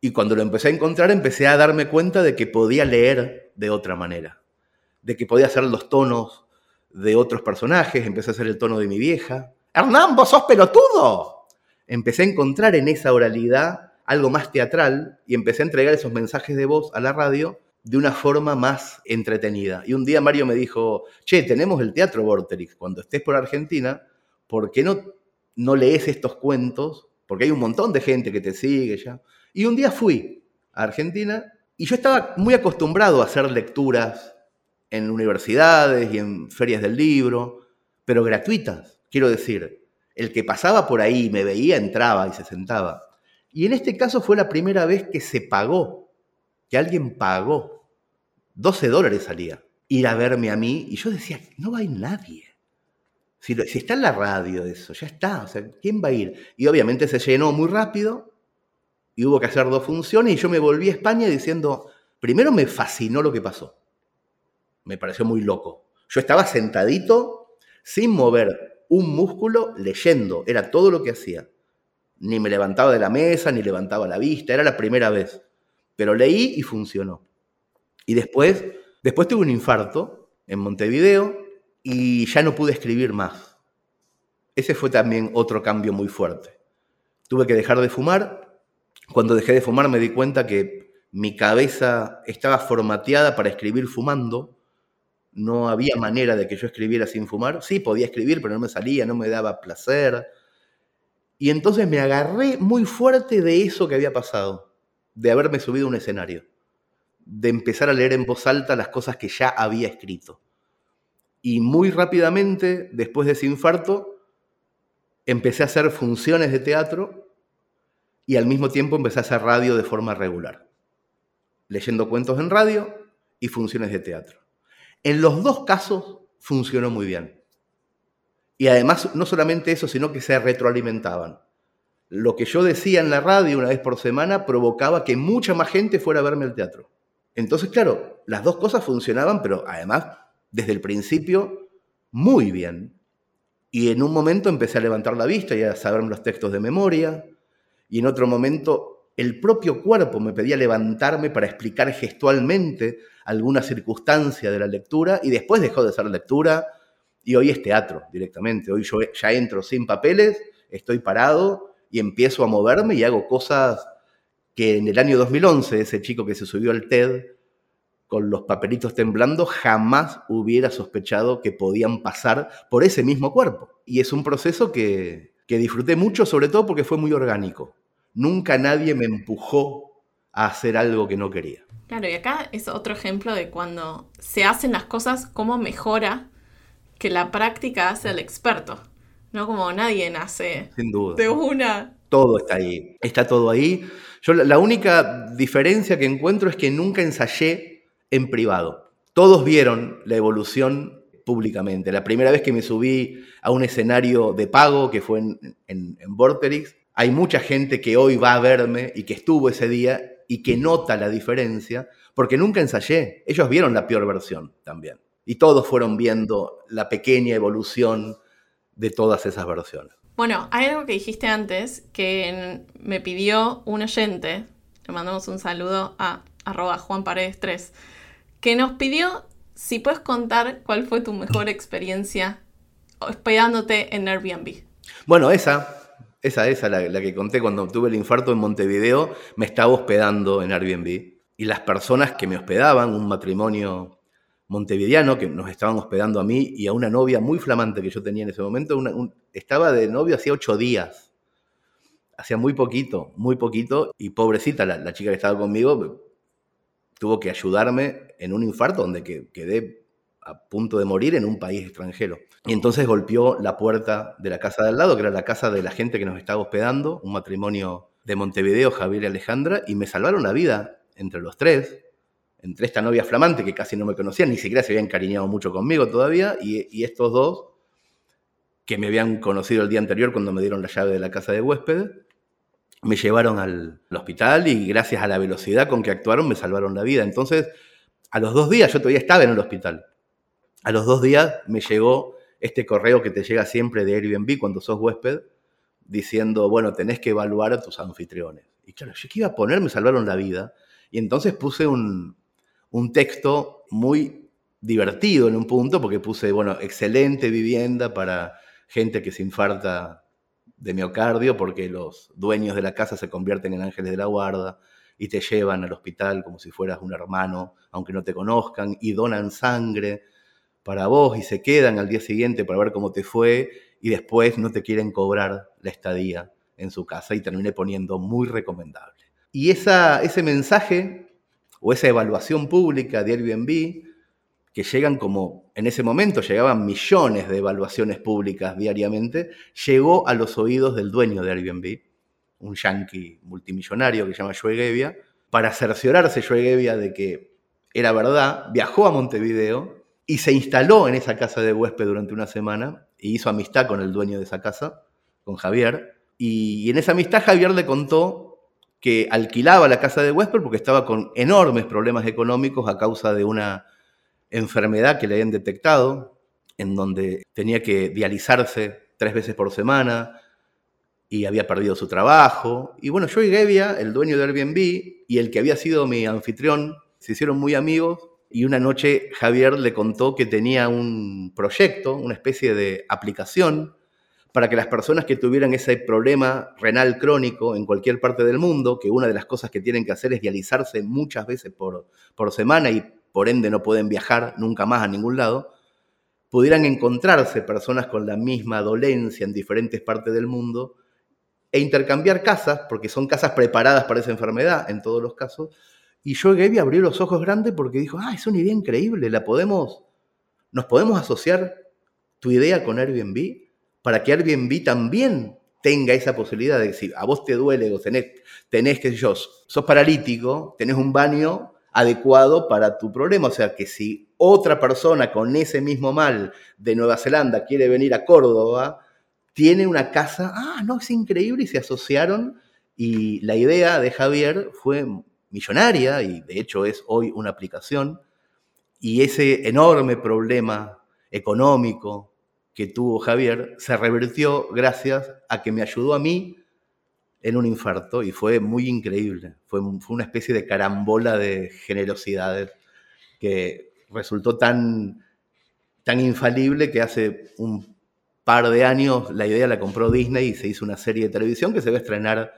Y cuando lo empecé a encontrar, empecé a darme cuenta de que podía leer de otra manera, de que podía hacer los tonos de otros personajes, empecé a hacer el tono de mi vieja. Hernán, vos sos pelotudo. Empecé a encontrar en esa oralidad algo más teatral y empecé a entregar esos mensajes de voz a la radio de una forma más entretenida. Y un día Mario me dijo, che, tenemos el Teatro Vorterix, cuando estés por Argentina, ¿por qué no, no lees estos cuentos? Porque hay un montón de gente que te sigue ya. Y un día fui a Argentina y yo estaba muy acostumbrado a hacer lecturas en universidades y en ferias del libro, pero gratuitas. Quiero decir, el que pasaba por ahí, me veía, entraba y se sentaba. Y en este caso fue la primera vez que se pagó, que alguien pagó. 12 dólares salía ir a verme a mí y yo decía, no va a ir nadie. Si, si, está en la radio eso, ya está, o sea, ¿quién va a ir? Y obviamente se llenó muy rápido y hubo que hacer dos funciones y yo me volví a España diciendo, primero me fascinó lo que pasó, me pareció muy loco. Yo estaba sentadito, sin mover un músculo, leyendo, era todo lo que hacía. Ni me levantaba de la mesa, ni levantaba la vista, era la primera vez. Pero leí y funcionó. Y después, después tuve un infarto en Montevideo y ya no pude escribir más. Ese fue también otro cambio muy fuerte. Tuve que dejar de fumar. Cuando dejé de fumar me di cuenta que mi cabeza estaba formateada para escribir fumando. No había manera de que yo escribiera sin fumar. Sí, podía escribir, pero no me salía, no me daba placer y entonces me agarré muy fuerte de eso que había pasado. de haberme subido a un escenario, de empezar a leer en voz alta las cosas que ya había escrito. Y muy rápidamente, después de ese infarto, empecé a hacer funciones de teatro y al mismo tiempo empecé a hacer radio de forma regular, leyendo cuentos en radio y funciones de teatro. En los dos casos funcionó muy bien. Y además, no solamente eso, sino que se retroalimentaban. Lo que yo decía en la radio una vez por semana provocaba que mucha más gente fuera a verme al teatro. Entonces, claro, las dos cosas funcionaban, pero además, desde el principio, muy bien. Y en un momento empecé a levantar la vista y a saberme los textos de memoria. Y en otro momento el propio cuerpo me pedía levantarme para explicar gestualmente alguna circunstancia de la lectura y después dejó de ser lectura y hoy es teatro directamente. Hoy yo ya entro sin papeles, estoy parado y empiezo a moverme y hago cosas que en el año 2011 ese chico que se subió al TED con los papelitos temblando, jamás hubiera sospechado que podían pasar por ese mismo cuerpo. Y es un proceso que, que disfruté mucho, sobre todo porque fue muy orgánico. Nunca nadie me empujó a hacer algo que no quería.
Claro, y acá es otro ejemplo de cuando se hacen las cosas, cómo mejora que la práctica hace al experto. No como nadie nace
Sin duda.
de una.
Todo está ahí, está todo ahí. Yo la única diferencia que encuentro es que nunca ensayé en privado. Todos vieron la evolución públicamente. La primera vez que me subí a un escenario de pago, que fue en, en, Vorterix, hay mucha gente que hoy va a verme y que estuvo ese día y que nota la diferencia, porque nunca ensayé. Ellos vieron la peor versión también. Y todos fueron viendo la pequeña evolución de todas esas versiones.
Bueno, hay algo que dijiste antes que me pidió un oyente, le mandamos un saludo a Juan Paredes 3, que nos pidió si puedes contar cuál fue tu mejor experiencia hospedándote en Airbnb.
Bueno, esa, esa, esa, la, que conté cuando tuve el infarto en Montevideo, me estaba hospedando en Airbnb. Y las personas que me hospedaban, un matrimonio montevideano que nos estaban hospedando a mí y a una novia muy flamante que yo tenía en ese momento, estaba de novio hacía ocho días. Hacía muy poquito, muy poquito, y pobrecita la chica que estaba conmigo, tuvo que ayudarme en un infarto donde quedé a punto de morir en un país extranjero. Y entonces golpeó la puerta de la casa de al lado, que era la casa de la gente que nos estaba hospedando, un matrimonio de Montevideo, Javier y Alejandra, y me salvaron la vida entre los tres, entre esta novia flamante que casi no me conocían, ni siquiera se habían encariñado mucho conmigo todavía, y, y estos dos que me habían conocido el día anterior cuando me dieron la llave de la casa de huéspedes, me llevaron al, hospital y gracias a la velocidad con que actuaron me salvaron la vida. Entonces, a los dos días, yo todavía estaba en el hospital, a los dos días me llegó este correo que te llega siempre de Airbnb cuando sos huésped, diciendo, bueno, tenés que evaluar a tus anfitriones. Y claro, yo que iba a poner, me salvaron la vida. Y entonces puse un, un texto muy divertido en un punto, porque puse, bueno, excelente vivienda para gente que se infarta de miocardio porque los dueños de la casa se convierten en ángeles de la guarda y te llevan al hospital como si fueras un hermano, aunque no te conozcan, y donan sangre para vos y se quedan al día siguiente para ver cómo te fue y después no te quieren cobrar la estadía en su casa y terminé poniendo muy recomendable. Y esa, ese mensaje o esa evaluación pública de Airbnb que llegan como, en ese momento llegaban millones de evaluaciones públicas diariamente, llegó a los oídos del dueño de Airbnb, un yankee multimillonario que se llama Joe Gebbia, para cerciorarse Joe Gebbia de que era verdad, viajó a Montevideo y se instaló en esa casa de huésped durante una semana y hizo amistad con el dueño de esa casa, con Javier. Y en esa amistad Javier le contó que alquilaba la casa de huésped porque estaba con enormes problemas económicos a causa de una enfermedad que le habían detectado, en donde tenía que dializarse tres veces por semana y había perdido su trabajo. Y bueno, yo y Gevia, el dueño de Airbnb y el que había sido mi anfitrión, se hicieron muy amigos y una noche Javier le contó que tenía un proyecto, una especie de aplicación para que las personas que tuvieran ese problema renal crónico en cualquier parte del mundo, que una de las cosas que tienen que hacer es dializarse muchas veces por, por semana y por ende no pueden viajar nunca más a ningún lado, pudieran encontrarse personas con la misma dolencia en diferentes partes del mundo e intercambiar casas, porque son casas preparadas para esa enfermedad en todos los casos. Y yo Gaby abrió los ojos grandes porque dijo, ah, es una idea increíble, la podemos, nos podemos asociar tu idea con Airbnb para que Airbnb también tenga esa posibilidad de decir, a vos te duele o tenés, tenés que yo, sos paralítico, tenés un baño adecuado para tu problema. O sea que si otra persona con ese mismo mal de Nueva Zelanda quiere venir a Córdoba, tiene una casa, ah, no, es increíble, y se asociaron. Y la idea de Javier fue millonaria, y de hecho es hoy una aplicación. Y ese enorme problema económico que tuvo Javier se revirtió gracias a que me ayudó a mí en un infarto y fue muy increíble. Fue, una especie de carambola de generosidades que resultó tan, tan infalible que hace un par de años la idea la compró Disney y se hizo una serie de televisión que se va a estrenar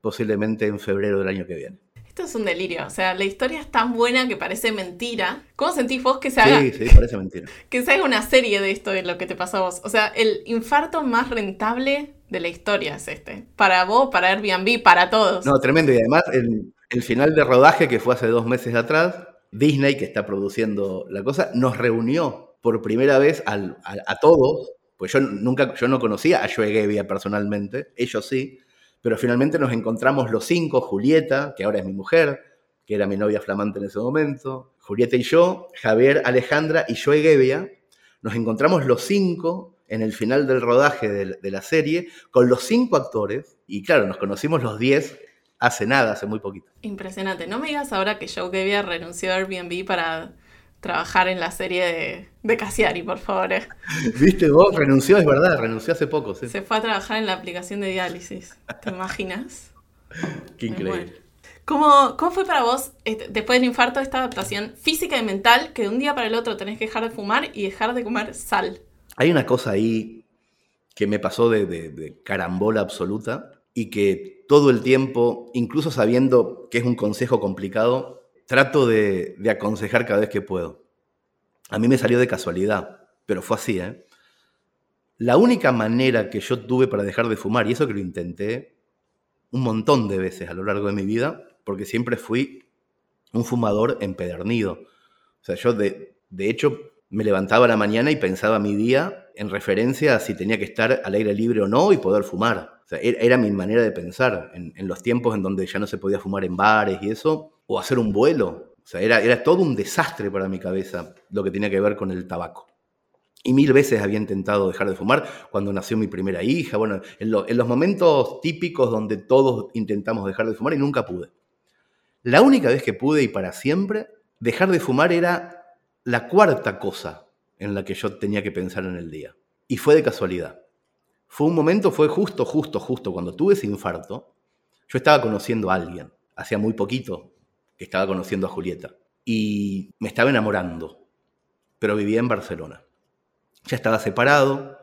posiblemente en febrero del año que viene.
Esto es un delirio, o sea, la historia es tan buena que parece mentira. ¿Cómo sentís vos que se haga?
Sí, sí, parece mentira.
Que se haga una serie de esto, de lo que te pasó a vos. O sea, el infarto más rentable de la historia es este. Para vos, para Airbnb, para todos.
No, tremendo. Y además, el, el final de rodaje que fue hace dos meses atrás, Disney, que está produciendo la cosa, nos reunió por primera vez al, a, a todos pues yo nunca, yo no conocía a Joe Gebbia personalmente, ellos sí, pero finalmente nos encontramos los cinco, Julieta, que ahora es mi mujer, que era mi novia flamante en ese momento, Julieta y yo, Javier, Alejandra y Joe Gebbia, nos encontramos los cinco en el final del rodaje de, la serie con los cinco actores y claro, nos conocimos los diez hace nada, hace muy poquito.
Impresionante. No me digas ahora que Joe Gebbia renunció a Airbnb para trabajar en la serie de, de Cassiari, por favor. Eh.
Viste, vos renunció, es verdad, renunció hace poco.
Se fue a trabajar en la aplicación de diálisis. ¿Te imaginas?
Qué increíble.
¿Cómo, ¿Cómo, fue para vos, este, después del infarto, esta adaptación física y mental que de un día para el otro tenés que dejar de fumar y dejar de comer sal?
Hay una cosa ahí que me pasó de, de, de carambola absoluta y que todo el tiempo, incluso sabiendo que es un consejo complicado, trato de, aconsejar cada vez que puedo. A mí me salió de casualidad, pero fue así, ¿eh? La única manera que yo tuve para dejar de fumar, y eso que lo intenté un montón de veces a lo largo de mi vida, porque siempre fui un fumador empedernido. O sea, yo de, hecho me levantaba a la mañana y pensaba mi día en referencia a si tenía que estar al aire libre o no y poder fumar. O sea, era, mi manera de pensar. En, en, los tiempos en donde ya no se podía fumar en bares y eso, o hacer un vuelo. O sea, era, todo un desastre para mi cabeza lo que tenía que ver con el tabaco. Y mil veces había intentado dejar de fumar cuando nació mi primera hija, bueno, en, en, los momentos típicos donde todos intentamos dejar de fumar y nunca pude. La única vez que pude y para siempre, dejar de fumar era la cuarta cosa en la que yo tenía que pensar en el día. Y fue de casualidad. Fue un momento, fue justo, justo, justo cuando tuve ese infarto, yo estaba conociendo a alguien, hacía muy poquito, que estaba conociendo a Julieta. Y me estaba enamorando, pero vivía en Barcelona. Ya estaba separado,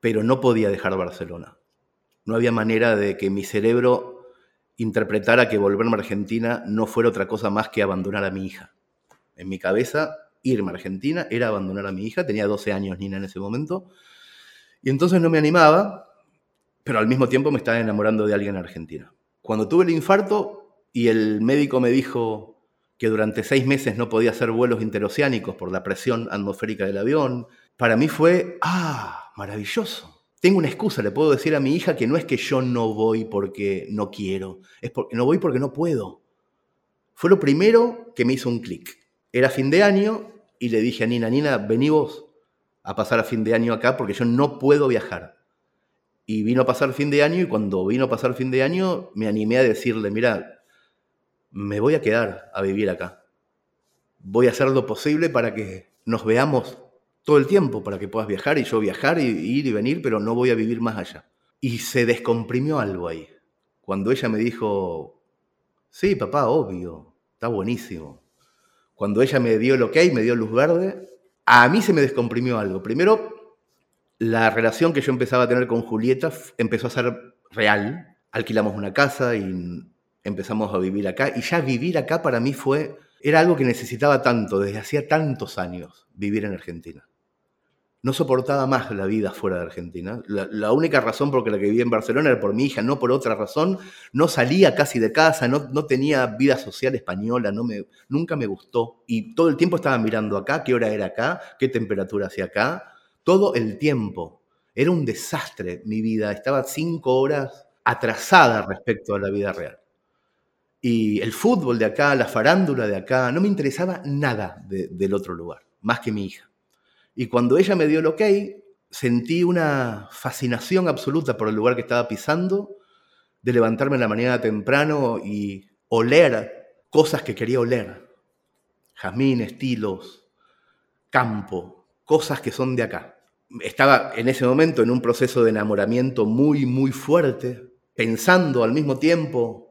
pero no podía dejar Barcelona. No había manera de que mi cerebro interpretara que volverme a Argentina no fuera otra cosa más que abandonar a mi hija. En mi cabeza, irme a Argentina era abandonar a mi hija. Tenía 12 años Nina en ese momento. Y entonces no me animaba, pero al mismo tiempo me estaba enamorando de alguien en Argentina. Cuando tuve el infarto, y el médico me dijo que durante seis meses no podía hacer vuelos interoceánicos por la presión atmosférica del avión. Para mí fue, ah, maravilloso. Tengo una excusa, le puedo decir a mi hija que no es que yo no voy porque no quiero, es porque no voy porque no puedo. Fue lo primero que me hizo un clic. Era fin de año y le dije a Nina, Nina, vení vos a pasar a fin de año acá porque yo no puedo viajar. Y vino a pasar fin de año y cuando vino a pasar fin de año me animé a decirle, mira, me voy a quedar a vivir acá. Voy a hacer lo posible para que nos veamos todo el tiempo, para que puedas viajar y yo viajar y ir y venir, pero no voy a vivir más allá. Y se descomprimió algo ahí. Cuando ella me dijo, sí, papá, obvio, está buenísimo. Cuando ella me dio que hay, me dio luz verde, a mí se me descomprimió algo. Primero, la relación que yo empezaba a tener con Julieta empezó a ser real. Alquilamos una casa y empezamos a vivir acá y ya vivir acá para mí fue, era algo que necesitaba tanto, desde hacía tantos años, vivir en Argentina. no soportaba más la vida fuera de Argentina. La, única razón por la que vivía en Barcelona era por mi hija, no por otra razón. No salía casi de casa, no, no tenía vida social española, no me, nunca me gustó. Y todo el tiempo estaba mirando acá, qué hora era acá, qué temperatura hacía acá. Todo el tiempo. Era un desastre mi vida. Estaba cinco horas atrasada respecto a la vida real. Y el fútbol de acá, la farándula de acá, no me interesaba nada del otro lugar, más que mi hija. Y cuando ella me dio el ok, sentí una fascinación absoluta por el lugar que estaba pisando, de levantarme en la mañana temprano y oler cosas que quería oler. Jazmín, estilos, campo, cosas que son de acá. Estaba en ese momento en un proceso de enamoramiento muy, muy fuerte, pensando al mismo tiempo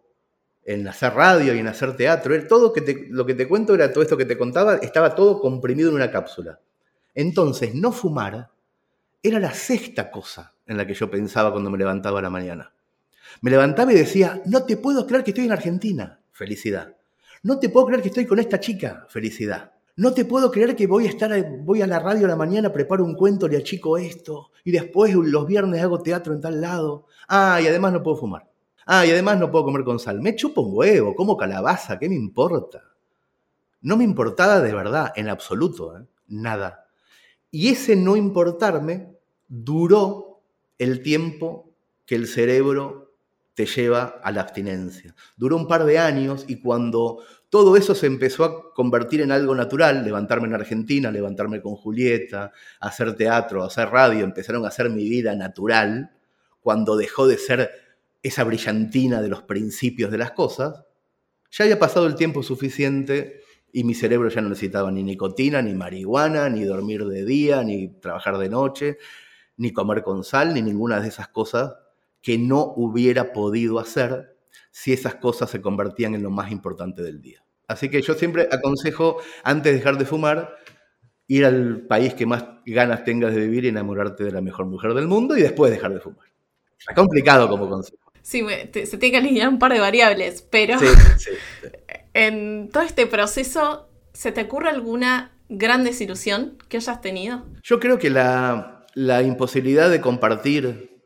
en hacer radio y en hacer teatro. Todo lo que te cuento era todo esto que te contaba, estaba todo comprimido en una cápsula. Entonces, no fumar era la sexta cosa en la que yo pensaba cuando me levantaba a la mañana. Me levantaba y decía, no te puedo creer que estoy en Argentina. Felicidad. No te puedo creer que estoy con esta chica. Felicidad. No te puedo creer que voy a estar, voy a la radio a la mañana, preparo un cuento, le achico esto, y después los viernes hago teatro en tal lado. Ah, y además no puedo fumar. Ah, y además no puedo comer con sal. Me chupo un huevo, como calabaza, ¿qué me importa? No me importaba de verdad, en absoluto, ¿eh? nada. Y ese no importarme duró el tiempo que el cerebro te lleva a la abstinencia. Duró un par de años y cuando todo eso se empezó a convertir en algo natural, levantarme en Argentina, levantarme con Julieta, hacer teatro, hacer radio, empezaron a hacer mi vida natural, cuando dejó de ser esa brillantina de los principios de las cosas, ya había pasado el tiempo suficiente y mi cerebro ya no necesitaba ni nicotina, ni marihuana, ni dormir de día, ni trabajar de noche, ni comer con sal, ni ninguna de esas cosas que no hubiera podido hacer si esas cosas se convertían en lo más importante del día. Así que yo siempre aconsejo, antes de dejar de fumar, ir al país que más ganas tengas de vivir y enamorarte de la mejor mujer del mundo y después dejar de fumar. Es complicado como consejo.
Sí, se tiene que alinear un par de variables, pero sí, sí, en todo este proceso, ¿se te ocurre alguna gran desilusión que hayas tenido?
Yo creo que la, imposibilidad de compartir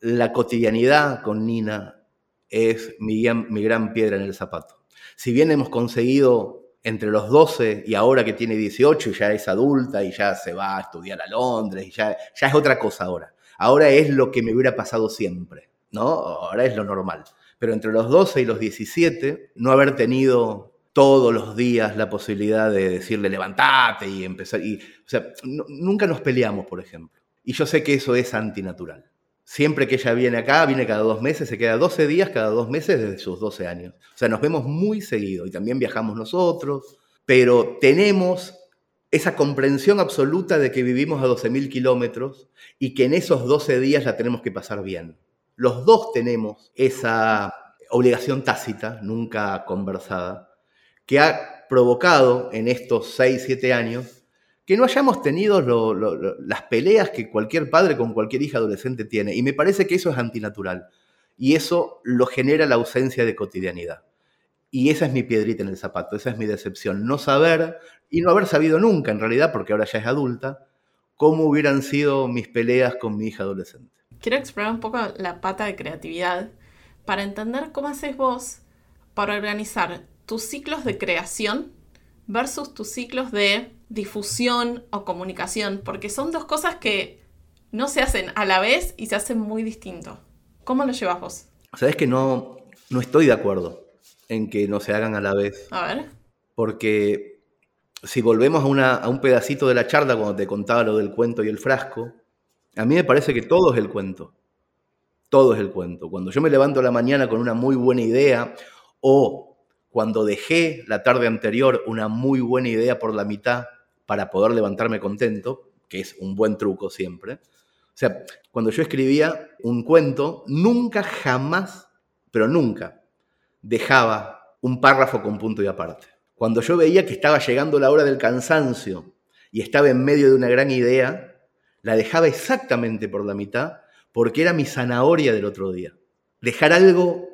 la cotidianidad con Nina es mi, mi gran piedra en el zapato. Si bien hemos conseguido entre los 12 y ahora que tiene 18 y ya es adulta y ya se va a estudiar a Londres y ya, ya es otra cosa ahora. Ahora es lo que me hubiera pasado siempre. ¿No? Ahora es lo normal. Pero entre los 12 y los 17, no haber tenido todos los días la posibilidad de decirle levantate y empezar. Y, o sea, nunca nos peleamos, por ejemplo. Y yo sé que eso es antinatural. Siempre que ella viene acá, viene cada dos meses, se queda 12 días cada dos meses desde sus 12 años. O sea, nos vemos muy seguido y también viajamos nosotros, pero tenemos esa comprensión absoluta de que vivimos a 12.000 kilómetros y que en esos 12 días la tenemos que pasar bien. Los dos tenemos esa obligación tácita, nunca conversada, que ha provocado en estos 6, 7 años que no hayamos tenido las peleas que cualquier padre con cualquier hija adolescente tiene. Y me parece que eso es antinatural. Y eso lo genera la ausencia de cotidianidad. Y esa es mi piedrita en el zapato, esa es mi decepción. No saber, y no haber sabido nunca en realidad, porque ahora ya es adulta, cómo hubieran sido mis peleas con mi hija adolescente
quiero explorar un poco la pata de creatividad para entender cómo haces vos para organizar tus ciclos de creación versus tus ciclos de difusión o comunicación, porque son dos cosas que no se hacen a la vez y se hacen muy distinto. ¿Cómo lo llevas vos?
Sabes que no, no estoy de acuerdo en que no se hagan a la vez.
A ver.
Porque si volvemos a, una, a un pedacito de la charla cuando te contaba lo del cuento y el frasco, a mí me parece que todo es el cuento. Todo es el cuento. Cuando yo me levanto la mañana con una muy buena idea o cuando dejé la tarde anterior una muy buena idea por la mitad para poder levantarme contento, que es un buen truco siempre. O sea, cuando yo escribía un cuento, nunca, jamás, pero nunca, dejaba un párrafo con punto y aparte. Cuando yo veía que estaba llegando la hora del cansancio y estaba en medio de una gran idea, la dejaba exactamente por la mitad porque era mi zanahoria del otro día. Dejar algo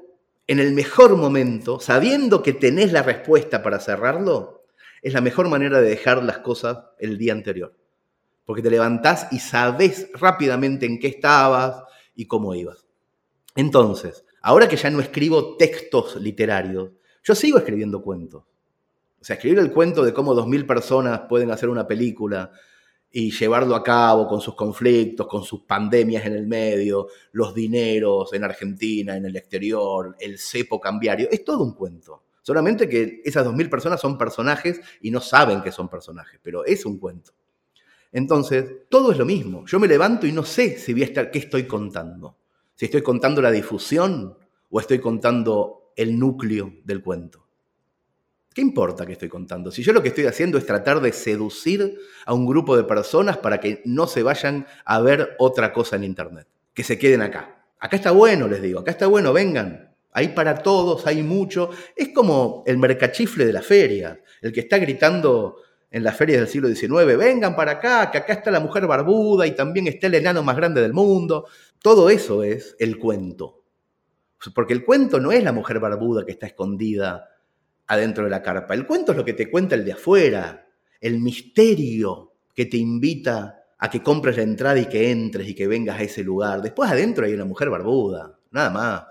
en el mejor momento, sabiendo que tenés la respuesta para cerrarlo, es la mejor manera de dejar las cosas el día anterior. porque te levantás y sabés rápidamente en qué estabas y cómo ibas. Entonces, ahora que ya no escribo textos literarios, yo sigo escribiendo cuentos. O sea, escribir el cuento de cómo dos mil personas pueden hacer una película y llevarlo a cabo con sus conflictos, con sus pandemias en el medio, los dineros en Argentina, en el exterior, el cepo cambiario, es todo un cuento. Solamente que esas dos mil personas son personajes y no saben que son personajes, pero es un cuento. Entonces, todo es lo mismo. Yo me levanto y no sé si voy a estar, qué estoy contando. Si estoy contando la difusión o estoy contando el núcleo del cuento. ¿Qué importa que estoy contando? Si yo lo que estoy haciendo es tratar de seducir a un grupo de personas para que no se vayan a ver otra cosa en Internet, que se queden acá. Acá está bueno, les digo, acá está bueno, vengan. Hay para todos, hay mucho. Es como el mercachifle de la feria, el que está gritando en las ferias del siglo XIX, vengan para acá, que acá está la mujer barbuda y también está el enano más grande del mundo. Todo eso es el cuento. Porque el cuento no es la mujer barbuda que está escondida adentro de la carpa. El cuento es lo que te cuenta el de afuera, el misterio que te invita a que compres la entrada y que entres y que vengas a ese lugar. Después adentro hay una mujer barbuda, nada más.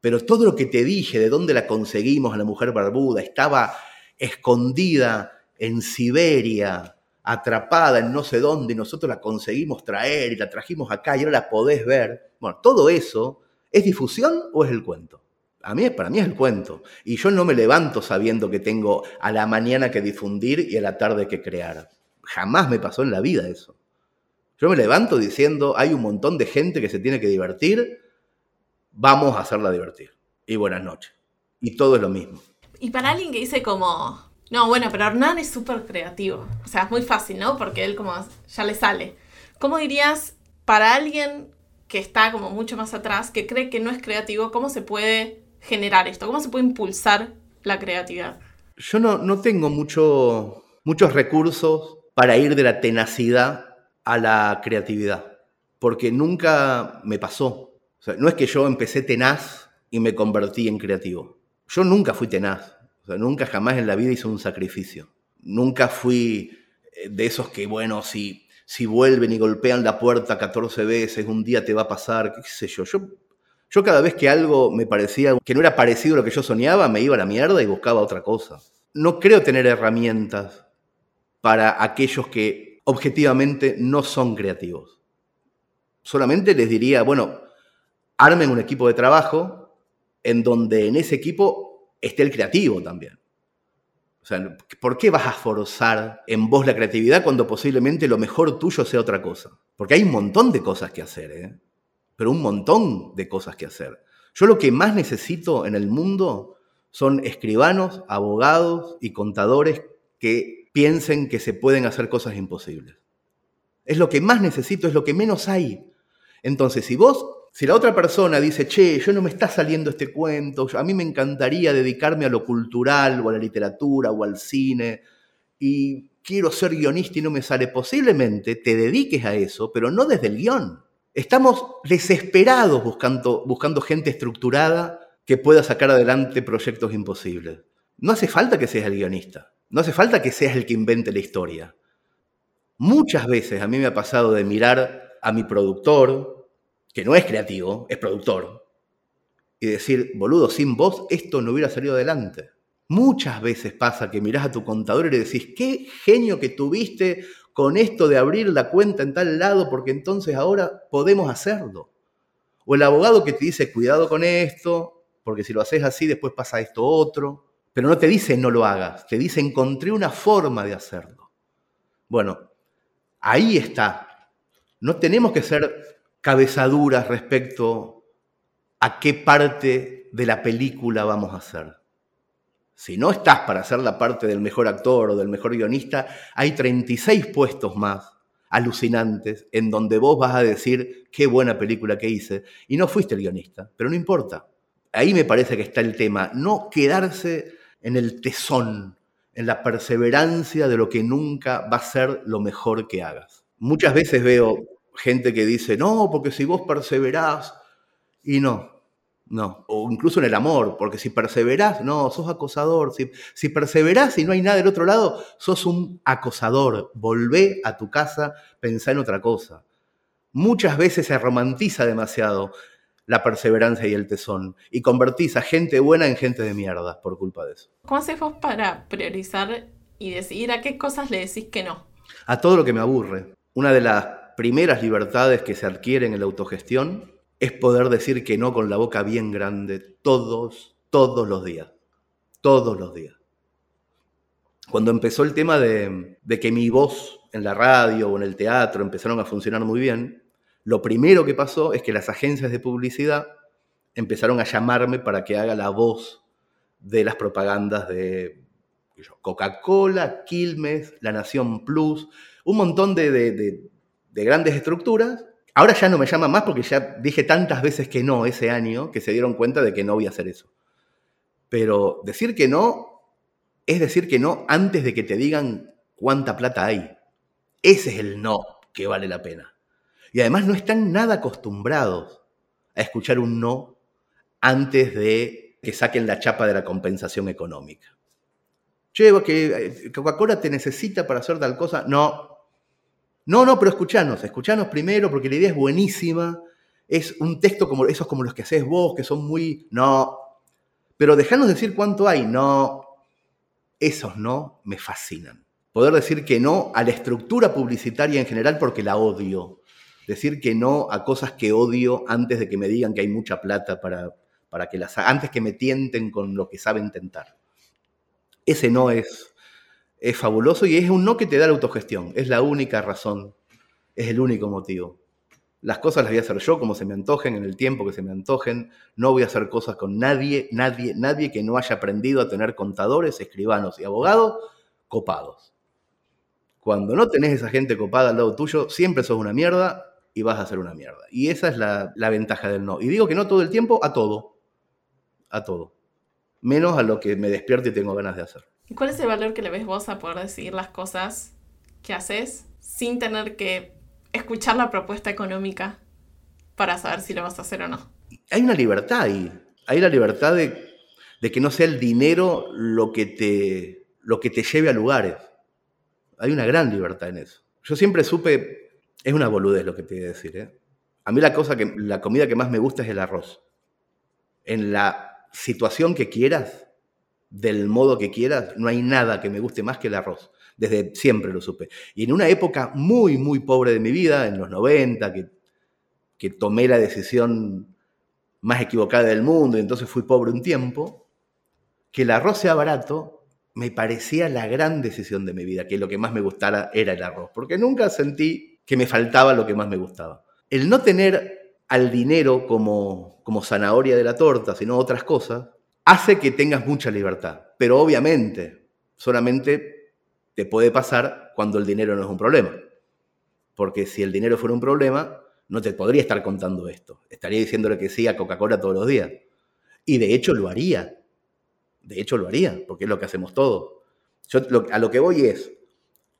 Pero todo lo que te dije de dónde la conseguimos a la mujer barbuda estaba escondida en Siberia, atrapada en no sé dónde, y nosotros la conseguimos traer y la trajimos acá y ahora la podés ver. Bueno, todo eso, ¿es difusión o es el cuento? A mí, para mí es el cuento. Y yo no me levanto sabiendo que tengo a la mañana que difundir y a la tarde que crear. Jamás me pasó en la vida eso. Yo me levanto diciendo, hay un montón de gente que se tiene que divertir, vamos a hacerla divertir. Y buenas noches. Y todo es lo mismo.
Y para alguien que dice como, no, bueno, pero Hernán es súper creativo. O sea, es muy fácil, ¿no? Porque él como ya le sale. ¿Cómo dirías para alguien que está como mucho más atrás, que cree que no es creativo, cómo se puede generar esto? ¿Cómo se puede impulsar la creatividad?
Yo no, no tengo mucho, muchos recursos para ir de la tenacidad a la creatividad, porque nunca me pasó. No es que yo empecé tenaz y me convertí en creativo. Yo nunca fui tenaz. O sea, nunca jamás en la vida hice un sacrificio. Nunca fui eh, de esos que, bueno, si, si vuelven y golpean la puerta 14 veces, un día te va a pasar, qué sé. Yo yo cada vez que algo me parecía que no era parecido a lo que yo soñaba, me iba a la mierda y buscaba otra cosa. No creo tener herramientas para aquellos que objetivamente no son creativos. Solamente les diría, bueno, armen un equipo de trabajo en donde en ese equipo esté el creativo también. O sea, ¿por qué vas a forzar en vos la creatividad cuando posiblemente lo mejor tuyo sea otra cosa? Porque hay un montón de cosas que hacer, ¿eh? Pero un montón de cosas que hacer. Yo lo que más necesito en el mundo son escribanos, abogados y contadores que piensen que se pueden hacer cosas imposibles. Es lo que más necesito, es lo que menos hay. Entonces, si vos, si la otra persona dice, che, yo no me está saliendo este cuento, a mí me encantaría dedicarme a lo cultural o a la literatura o al cine, y quiero ser guionista y no me sale, posiblemente te dediques a eso, pero no desde el guion. Estamos desesperados buscando, buscando gente estructurada que pueda sacar adelante proyectos imposibles. No hace falta que seas el guionista, no hace falta que seas el que invente la historia. Muchas veces a mí me ha pasado de mirar a mi productor, que no es creativo, es productor, y decir, boludo, sin vos esto no hubiera salido adelante. Muchas veces pasa que mirás a tu contador y le decís, qué genio que tuviste con esto de abrir la cuenta en tal lado porque entonces ahora podemos hacerlo. O el abogado que te dice, cuidado con esto, porque si lo haces así después pasa esto otro. Pero no te dice no lo hagas, te dice encontré una forma de hacerlo. Bueno, ahí está. No tenemos que ser cabezaduras respecto a qué parte de la película vamos a hacer. Si no estás para ser la parte del mejor actor o del mejor guionista, hay 36 puestos más alucinantes en donde vos vas a decir qué buena película que hice y no fuiste el guionista, pero no importa. Ahí me parece que está el tema, no quedarse en el tesón, en la perseverancia de lo que nunca va a ser lo mejor que hagas. Muchas veces veo gente que dice, no, porque si vos perseverás, y no, No, o incluso en el amor, porque si perseverás, no, sos acosador. Si, si perseverás y no hay nada del otro lado, sos un acosador. Volvé a tu casa, pensá en otra cosa. Muchas veces se romantiza demasiado la perseverancia y el tesón y convertís a gente buena en gente de mierda por culpa de eso.
¿Cómo haces vos para priorizar y decidir a qué cosas le decís que no?
A todo lo que me aburre. Una de las primeras libertades que se adquieren en la autogestión es poder decir que no con la boca bien grande todos, todos los días. Todos los días. Cuando empezó el tema de, de que mi voz en la radio o en el teatro empezaron a funcionar muy bien, lo primero que pasó es que las agencias de publicidad empezaron a llamarme para que haga la voz de las propagandas de Coca-Cola, Quilmes, La Nación Plus, un montón de, grandes estructuras. Ahora ya no me llaman más porque ya dije tantas veces que no ese año que se dieron cuenta de que no voy a hacer eso. Pero decir que no es decir que no antes de que te digan cuánta plata hay. Ese es el no que vale la pena. Y además no están nada acostumbrados a escuchar un no antes de que saquen la chapa de la compensación económica. Llevo que eh, Coca-Cola te necesita para hacer tal cosa. No, no, no, pero escuchanos, escuchanos primero porque la idea es buenísima. Es un texto como esos como los que haces vos, que son muy... No, pero dejanos decir cuánto hay. No, esos no me fascinan. Poder decir que no a la estructura publicitaria en general porque la odio decir que no a cosas que odio antes de que me digan que hay mucha plata para, para que las antes que me tienten con lo que saben tentar. Ese no es, es fabuloso y es un no que te da la autogestión. Es la única razón, es el único motivo. Las cosas las voy a hacer yo como se me antojen, en el tiempo que se me antojen. No voy a hacer cosas con nadie, nadie, nadie que no haya aprendido a tener contadores, escribanos y abogados copados. Cuando no tenés esa gente copada al lado tuyo, siempre sos una mierda y vas a hacer una mierda. Y esa es la, ventaja del no. Y digo que no todo el tiempo, a todo. A todo. Menos a lo que me despierto y tengo ganas de hacer.
¿Y cuál es el valor que le ves vos a poder decidir las cosas que haces sin tener que escuchar la propuesta económica para saber si lo vas a hacer o no?
Hay una libertad ahí. Hay la libertad de, de que no sea el dinero lo que, te, lo que te lleve a lugares. Hay una gran libertad en eso. Yo siempre supe es una boludez lo que te voy a decir. ¿eh? A mí la, cosa que, la comida que más me gusta es el arroz. En la situación que quieras, del modo que quieras, no hay nada que me guste más que el arroz. Desde siempre lo supe. Y en una época muy, muy pobre de mi vida, en los 90, que, que tomé la decisión más equivocada del mundo y entonces fui pobre un tiempo, que el arroz sea barato me parecía la gran decisión de mi vida, que lo que más me gustara era el arroz, porque nunca sentí que me faltaba lo que más me gustaba. El no tener al dinero como, como zanahoria de la torta, sino otras cosas, hace que tengas mucha libertad. Pero obviamente, solamente te puede pasar cuando el dinero no es un problema. Porque si el dinero fuera un problema, no te podría estar contando esto. Estaría diciéndole que sí a Coca-Cola todos los días. Y de hecho lo haría. De hecho lo haría, porque es lo que hacemos todos. Yo a lo que voy es,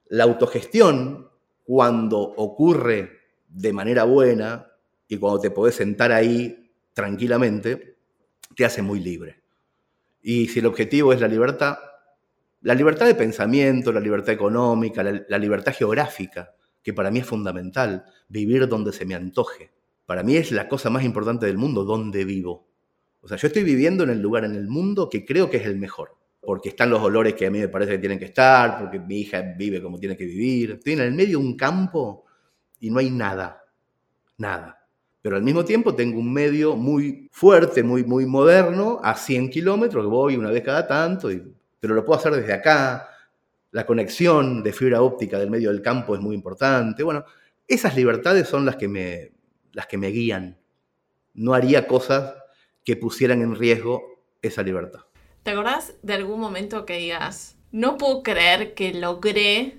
la autogestión cuando ocurre de manera buena y cuando te podés sentar ahí tranquilamente, te hace muy libre. Y si el objetivo es la libertad, la libertad de pensamiento, la libertad económica, la, libertad geográfica, que para mí es fundamental, vivir donde se me antoje. Para mí es la cosa más importante del mundo, donde vivo. O sea, yo estoy viviendo en el lugar en el mundo que creo que es el mejor porque están los olores que a mí me parece que tienen que estar, porque mi hija vive como tiene que vivir. Estoy en el medio de un campo y no hay nada, nada. Pero al mismo tiempo tengo un medio muy fuerte, muy, muy moderno, a 100 kilómetros, que voy una vez cada tanto, pero lo puedo hacer desde acá. La conexión de fibra óptica del medio del campo es muy importante. Bueno, esas libertades son las que me, las que me guían. No haría cosas que pusieran en riesgo esa libertad.
¿Te acordás de algún momento que digas, no puedo creer que logré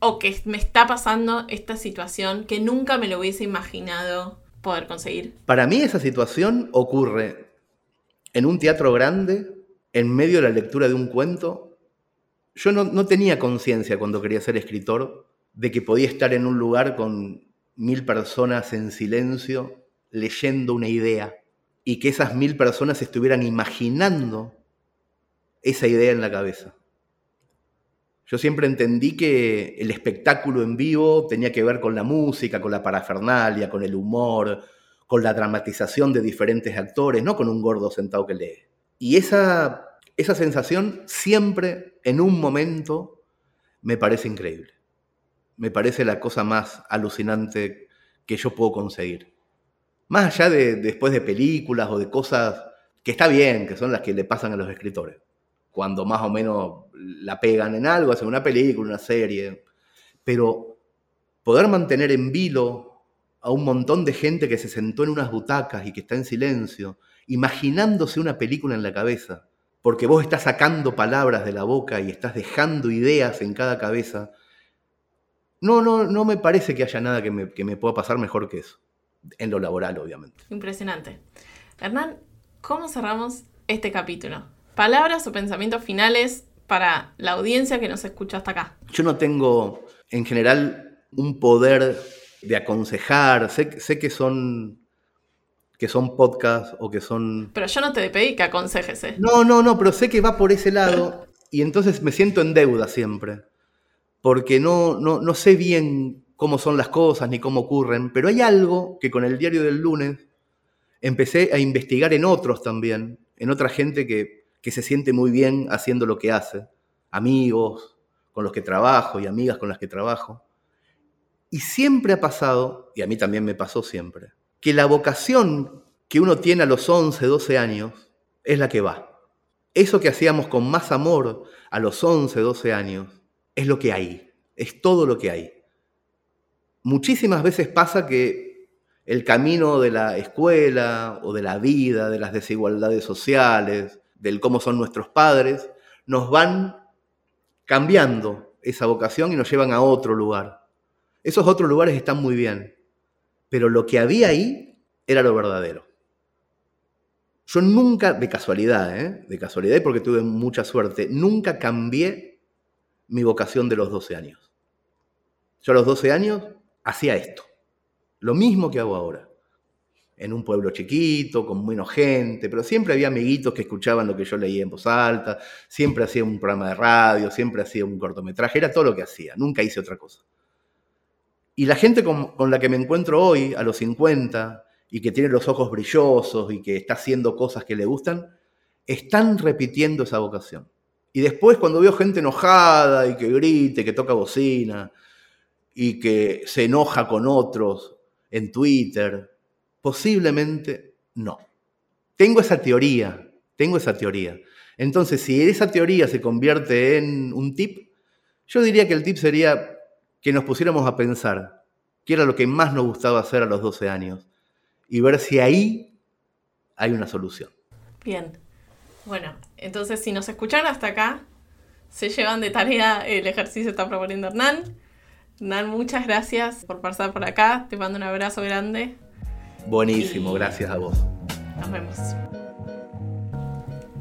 o que me está pasando esta situación que nunca me lo hubiese imaginado poder conseguir?
Para mí esa situación ocurre en un teatro grande, en medio de la lectura de un cuento. Yo no, no tenía conciencia cuando quería ser escritor de que podía estar en un lugar con mil personas en silencio leyendo una idea y que esas mil personas estuvieran imaginando esa idea en la cabeza. Yo siempre entendí que el espectáculo en vivo tenía que ver con la música, con la parafernalia, con el humor, con la dramatización de diferentes actores, no con un gordo sentado que lee. Y esa, esa sensación siempre, en un momento, me parece increíble. Me parece la cosa más alucinante que yo puedo conseguir. Más allá de después de películas o de cosas que está bien, que son las que le pasan a los escritores cuando más o menos la pegan en algo, hacen una película, una serie. Pero poder mantener en vilo a un montón de gente que se sentó en unas butacas y que está en silencio, imaginándose una película en la cabeza, porque vos estás sacando palabras de la boca y estás dejando ideas en cada cabeza, no, no, no me parece que haya nada que me, que me pueda pasar mejor que eso, en lo laboral, obviamente.
Impresionante. Hernán, ¿cómo cerramos este capítulo? palabras o pensamientos finales para la audiencia que nos escucha hasta acá.
Yo no tengo, en general, un poder de aconsejar. Sé, sé que son que son podcasts o que son...
Pero yo no te pedí que aconsejes, ¿eh?
No, no, no, pero sé que va por ese lado y entonces me siento en deuda siempre, porque no, no, no sé bien cómo son las cosas ni cómo ocurren, pero hay algo que con el diario del lunes empecé a investigar en otros también, en otra gente que, que se siente muy bien haciendo lo que hace, amigos con los que trabajo y amigas con las que trabajo. Y siempre ha pasado, y a mí también me pasó siempre, que la vocación que uno tiene a los 11, 12 años es la que va. Eso que hacíamos con más amor a los 11, 12 años es lo que hay, es todo lo que hay. Muchísimas veces pasa que el camino de la escuela o de la vida, de las desigualdades sociales, del cómo son nuestros padres, nos van cambiando esa vocación y nos llevan a otro lugar. Esos otros lugares están muy bien, pero lo que había ahí era lo verdadero. Yo nunca, de casualidad, ¿eh? de casualidad porque tuve mucha suerte, nunca cambié mi vocación de los 12 años. Yo a los 12 años hacía esto, lo mismo que hago ahora en un pueblo chiquito, con menos gente, pero siempre había amiguitos que escuchaban lo que yo leía en voz alta, siempre hacía un programa de radio, siempre hacía un cortometraje, era todo lo que hacía, nunca hice otra cosa. Y la gente con, la que me encuentro hoy, a los 50, y que tiene los ojos brillosos y que está haciendo cosas que le gustan, están repitiendo esa vocación. Y después cuando veo gente enojada y que grite, que toca bocina y que se enoja con otros en Twitter, Posiblemente no. Tengo esa teoría, tengo esa teoría. Entonces, si esa teoría se convierte en un tip, yo diría que el tip sería que nos pusiéramos a pensar qué era lo que más nos gustaba hacer a los 12 años y ver si ahí hay una solución.
Bien. Bueno, entonces si nos escuchan hasta acá, se llevan de tarea el ejercicio que está proponiendo Hernán. Hernán, muchas gracias por pasar por acá. Te mando un abrazo grande.
Buenísimo, gracias a vos.
Nos vemos.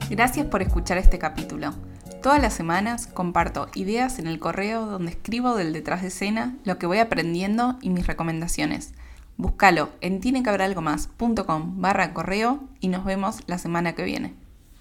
Gracias por escuchar este capítulo. Todas las semanas comparto ideas en el correo donde escribo del detrás de escena, lo que voy aprendiendo y mis recomendaciones. Búscalo en tiene barra correo y nos vemos la semana que viene.